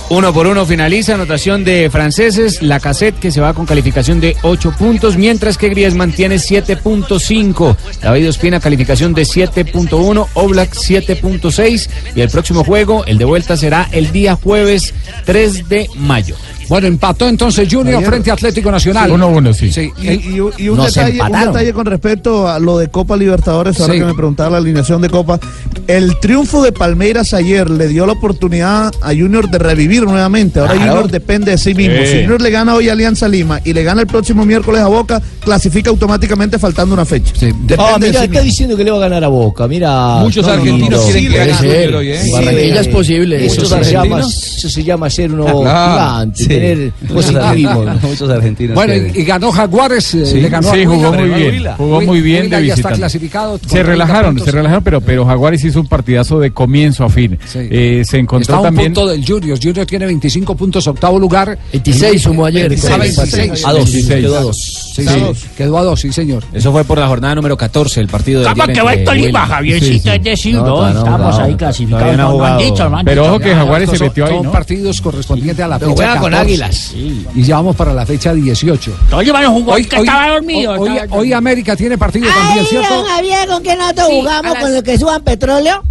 Uno por uno finaliza, anotación de franceses, la cassette que se va con calificación de 8 puntos, mientras que Griezmann tiene 7.5, David Ospina calificación de 7.1, Oblak 7.6 y el próximo juego, el de vuelta será el día jueves 3 de mayo. Bueno, empató entonces Junior Ayer- frente a Atlético Nacional. 1-1, sí. Sí, Y, y- y un, detalle, un detalle con respecto a lo de Copa Libertadores, ahora Sí. que me preguntaba la alineación de Copa. El triunfo de Palmeiras ayer le dio la oportunidad a Junior de revivir nuevamente. Ahora Claro. Junior depende de sí mismo. Sí. Si Junior le gana hoy a Alianza Lima y le gana el próximo miércoles a Boca, clasifica automáticamente faltando una fecha. Sí, Depende Ah, de mira, sí está mismo. diciendo que le va a ganar a Boca. Mira. Muchos no, argentinos no, quieren sí, que gane Junior hoy, ¿eh? Sí, es posible. Eso se, llama, eso se llama ser uno Claro. gigante, Sí. tener positivismo. Muchos argentinos. Bueno, y, y ganó Jaguares, eh, Sí, le ganó sí, a jugó muy bien, jugó muy bien de ya está visitante. clasificado. Se 30 relajaron, se relajaron, pero, pero Jaguares hizo un partidazo de comienzo a fin. Sí. Eh, se encontró Está a un también. punto del Junior. Junior tiene 25 puntos, octavo lugar. 26 sumó ayer. 26, con el 26. A dos. 26. Quedó a dos. Sí, sí, Quedó a dos, sí, señor. Eso fue por la jornada número 14, el partido de ¿Cómo que va el Tolima, Javiercito? Es decir, no, estamos ahí clasificados. No, no han dicho, no han Pero dicho ojo que. Jaguares se metió ahí, Son ¿no? partidos correspondientes a la fecha juega con 14. Águilas. Y ya vamos para la fecha 18. Tolima no jugó, que estaba dormido. hoy- hoy- hoy América tiene partido también, ¿cierto? Javier, ¿con qué nosotros Sí, jugamos? a las- ¿Con lo que suban petróleo?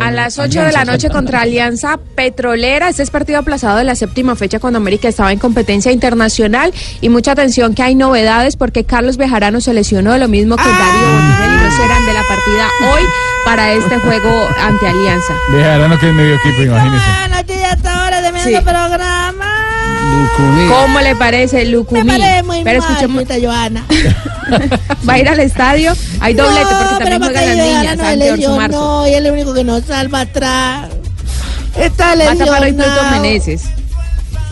A las 8 de la noche contra Alianza Petrolera. Este es partido aplazado de la séptima fecha cuando América estaba en competencia internacional. Y mucha atención que hay novedades porque Carlos Bejarano se lesionó, lo mismo que Darío Bonilla y no serán de la partida hoy para este juego ante Alianza. Dejarán que es medio equipo, imagínense. Anoche ya hasta ahora de medio Sí. programa. ¿Cómo le parece, Lucumí? Me parece muy Pero escuchemos, Joana. va a ir al estadio. Hay doblete porque también pero juegan las niñas no Orso Marzo. No, y es el único que nos salva atrás. Está Meneses.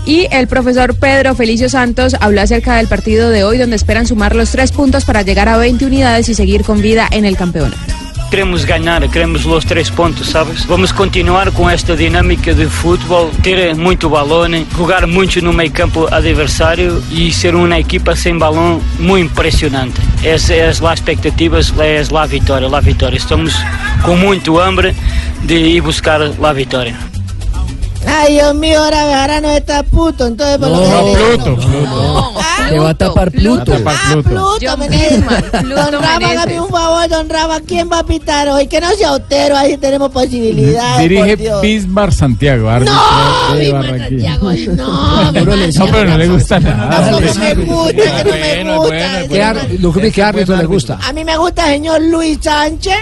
Y el profesor Pedro Felicio Santos habló acerca del partido de hoy, donde esperan sumar los tres puntos para llegar a 20 unidades y seguir con vida en el campeonato. Queremos ganhar, queremos os três pontos, sabes? Vamos continuar com esta dinâmica de futebol, ter muito balão, jogar muito no meio campo adversário e ser uma equipa sem balão muito impressionante. Essa é as expectativas, é a vitória, a vitória. Estamos com muito hambre de ir buscar a vitória. Ay, Dios mío, ahora Bejarano está puto, entonces por lo que... No, Pluto, Pluto. Te va a tapar Pluto. Ah, Pluto. Don Rafa, hágame un favor, don Rafa, ¿quién va a pitar hoy? Que no sea Otero, ahí tenemos posibilidades, Dirige por Dios. Bismar Santiago, No. Santiago, no, No, pero no le gusta nada. No, que me gusta, que no me gusta. ¿Qué, ar- Lucumí, ¿qué árbitro le gusta? A mí me gusta el señor Luis Sánchez.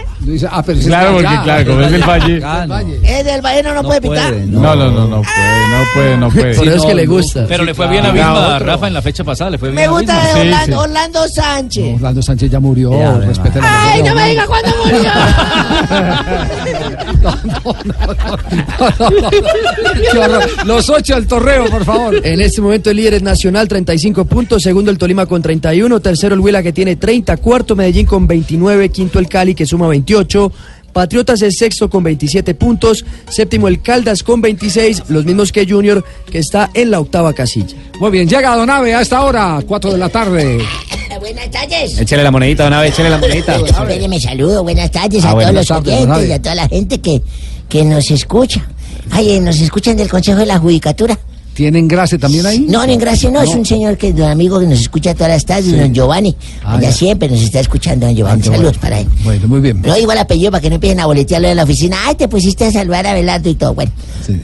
Ah, pero Claro, porque claro, como es del Valle. Es del Valle, no, no puede pitar. No, no, no, no puede, no puede, no puede. Por eso es que le gusta. Pero le fue bien a Vilma, Rafa, en la fecha pasada. Le fue bien Me gusta de Orlando, Orlando Sánchez. Orlando Sánchez ya murió, respeten la Ay, no me diga cuándo murió. Qué horror. Los ocho al torreo, por favor. En este momento el líder es Nacional, 35 puntos. Segundo el Tolima con 31. Tercero el Huila que tiene 30. Cuarto Medellín con 29. Quinto el Cali que suma 28. Patriotas es sexto con 27 puntos. Séptimo el Caldas con 26. Los mismos que Junior que está en la octava casilla. Muy bien, llega Donave a esta hora, 4 de la tarde. Buenas tardes. Échale la monedita, una vez, échale la monedita. Espéreme, saludo. Buenas tardes Ah, a buenas todos los oyentes y a toda la gente que, que nos escucha. Ay, eh, nos escuchan del Consejo de la Judicatura. ¿Tienen gracia también ahí? No, en Gracia no, es un señor que un amigo que nos escucha todas las tardes, don Giovanni. Ah, Allá ya. siempre nos está escuchando, don Giovanni. Ah, Saludos bueno. para él. Bueno, muy bien. No digo el apellido para que no empiecen a boletearlo en la oficina. Ay, te pusiste a saludar a Belardo y todo. Bueno,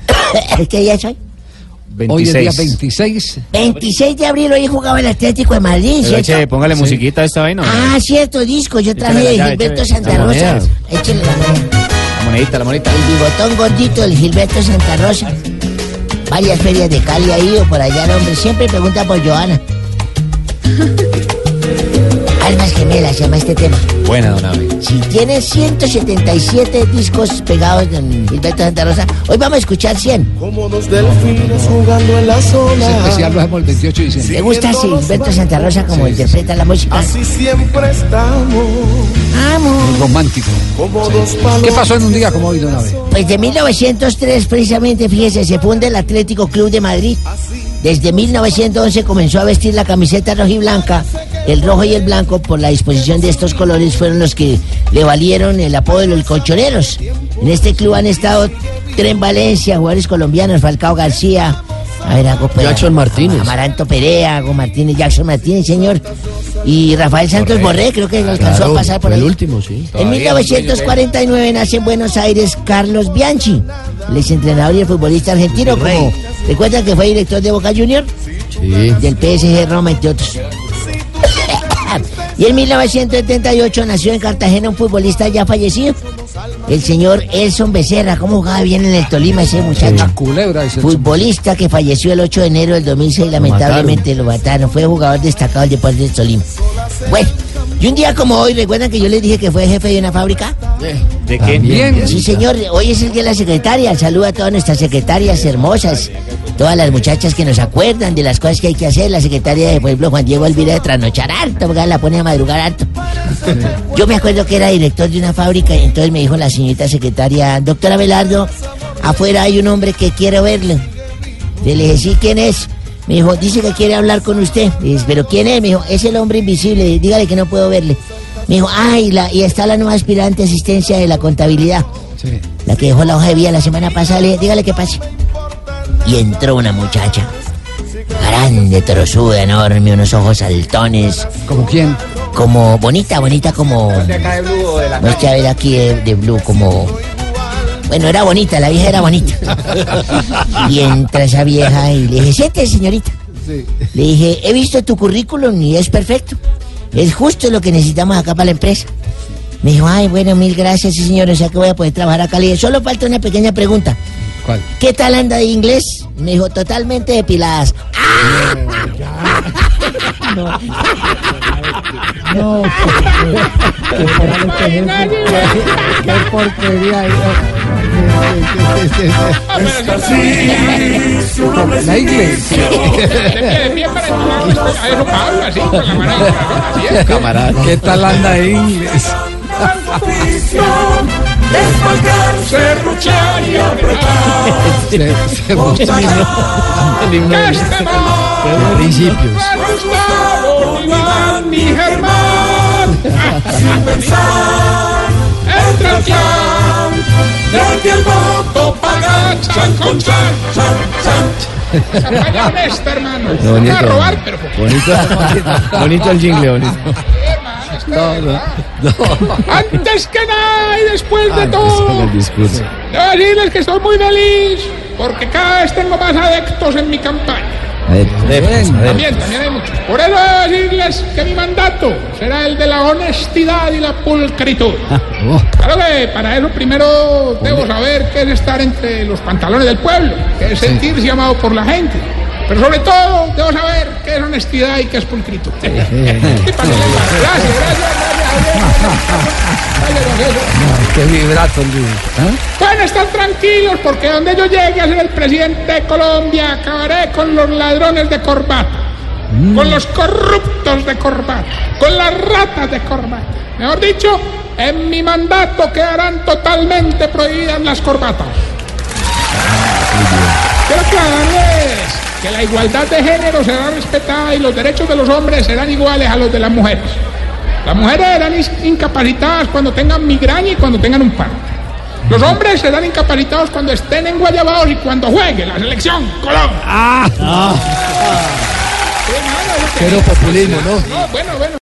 ¿qué día es hoy? Hoy es día 26. 26 de abril, hoy jugaba el Atlético de Madrid. Pero ¿cierto? eche, póngale musiquita a esta vaina. Ah, cierto, disco. Yo traje de Gilberto. Santa Rosa. Échale la moneda. La monedita, la monedita. El bigotón gordito, el Gilberto Santa Rosa. Varias ferias de Cali ha ido por allá, hombre. Siempre pregunta por Joana. Almas gemelas se llama este tema. Buena, don Abe. Si tiene 177 discos pegados en Gilberto Santa Rosa, hoy vamos a escuchar 100. Como dos delfines jugando en la zona. especial lo hacemos el 28 de diciembre. ¿Te gusta así Gilberto Santa Rosa como interpreta la música? Así siempre estamos. Es romántico. Como dos ¿Qué pasó en un día como hoy, don Abe? Pues de 1903, precisamente, fíjese, se funda el Atlético Club de Madrid. Desde 1911 comenzó a vestir la camiseta roja y blanca. El rojo y el blanco, por la disposición de estos colores, fueron los que le valieron el apodo de los colchoneros. En este club han estado Tren Valencia, jugadores colombianos, Falcao García, a ver, hago pues, Jackson Martínez. Amaranto Perea, Hago Martínez, Jackson Martínez, señor. Y Rafael Santos Borré, creo que alcanzó Claro, a pasar por fue ahí. el último, sí. En 1949 nace en Buenos Aires Carlos Bianchi, el exentrenador y el futbolista argentino. Como, ¿Recuerdan que fue director de Boca Junior? Sí. Del PSG Roma, entre otros. y en 1978 nació en Cartagena un futbolista ya fallecido, el señor Elson Becerra. ¿Cómo jugaba bien en el Tolima ese muchacho? Una culebra ese. Futbolista que falleció el 8 de enero del 2006, lamentablemente lo mataron. Fue jugador destacado del Deportes del Tolima. Bueno, y un día como hoy, ¿recuerdan que yo les dije que fue jefe de una fábrica? ¿De qué? Bien. Sí, señor, hoy es el día de la secretaria. Saluda a todas nuestras secretarias hermosas, todas las muchachas que nos acuerdan de las cosas que hay que hacer. La secretaria de pueblo, Juan Diego Elvira, de trasnochar harto, porque la pone a madrugar harto. Yo me acuerdo que era director de una fábrica y entonces me dijo la señorita secretaria, doctora Velardo, afuera hay un hombre que quiere verlo. Le dije, sí, ¿quién es? Me dijo, dice que quiere hablar con usted. Le dije, ¿pero quién es? Me dijo, es el hombre invisible, dígale que no puedo verle. Me dijo, ay, la, y está la nueva aspirante a asistencia de la contabilidad. Sí. La que dejó la hoja de vida la semana pasada, le dije, dígale que pase. Y entró una muchacha, grande, trozuda, enorme, unos ojos saltones. ¿Como quién? Como bonita, bonita como... Muestra a ver aquí de, de blue, como... Bueno, era bonita, la vieja era bonita. Y entra esa vieja y le dije, siéntese, señorita. Le dije, he visto tu currículum y es perfecto. Es justo lo que necesitamos acá para la empresa. Me dijo, ay, bueno, mil gracias, sí, señor. O sea que voy a poder trabajar acá. Le dije, solo falta una pequeña pregunta. ¿Cuál? ¿Qué tal anda de inglés? Me dijo, totalmente depiladas. No. Qué porquería. La iglesia. Camarada. ¿Qué tal anda de inglés? Se- se rucha. El himno de- de principios. Iván, mi Germán, sin pensar, el clan, de que el voto paga chan con chan, chan, chan. Vaya honesta, hermano. Bonito. A robar, pero. Bonito, bonito el jingle, bonito. Antes que nada y después de todo, el discurso. debo decirles que estoy muy feliz porque cada vez tengo más adeptos en mi campaña. También, también hay muchos. Por eso debo decirles que mi mandato será el de la honestidad y la pulcritud. Claro que para eso primero debo saber qué es estar entre los pantalones del pueblo, qué es sentirse amado por la gente. Pero sobre todo debo saber qué es honestidad y qué es pulcritud. Gracias, Qué vibrato ¿eh? Pueden estar tranquilos porque donde yo llegue a ser el presidente de Colombia acabaré con los ladrones de corbata, con los corruptos de corbata, con las ratas de corbata. Mejor dicho, en mi mandato quedarán totalmente prohibidas las corbatas. Quiero aclararles que la igualdad de género será respetada y los derechos de los hombres serán iguales a los de las mujeres. Las mujeres serán incapacitadas cuando tengan migraña y cuando tengan un paro. Los hombres serán incapacitados cuando estén en Guayabados y cuando juegue la selección Colombia. Cero populismo, ¿no? No, bueno, bueno.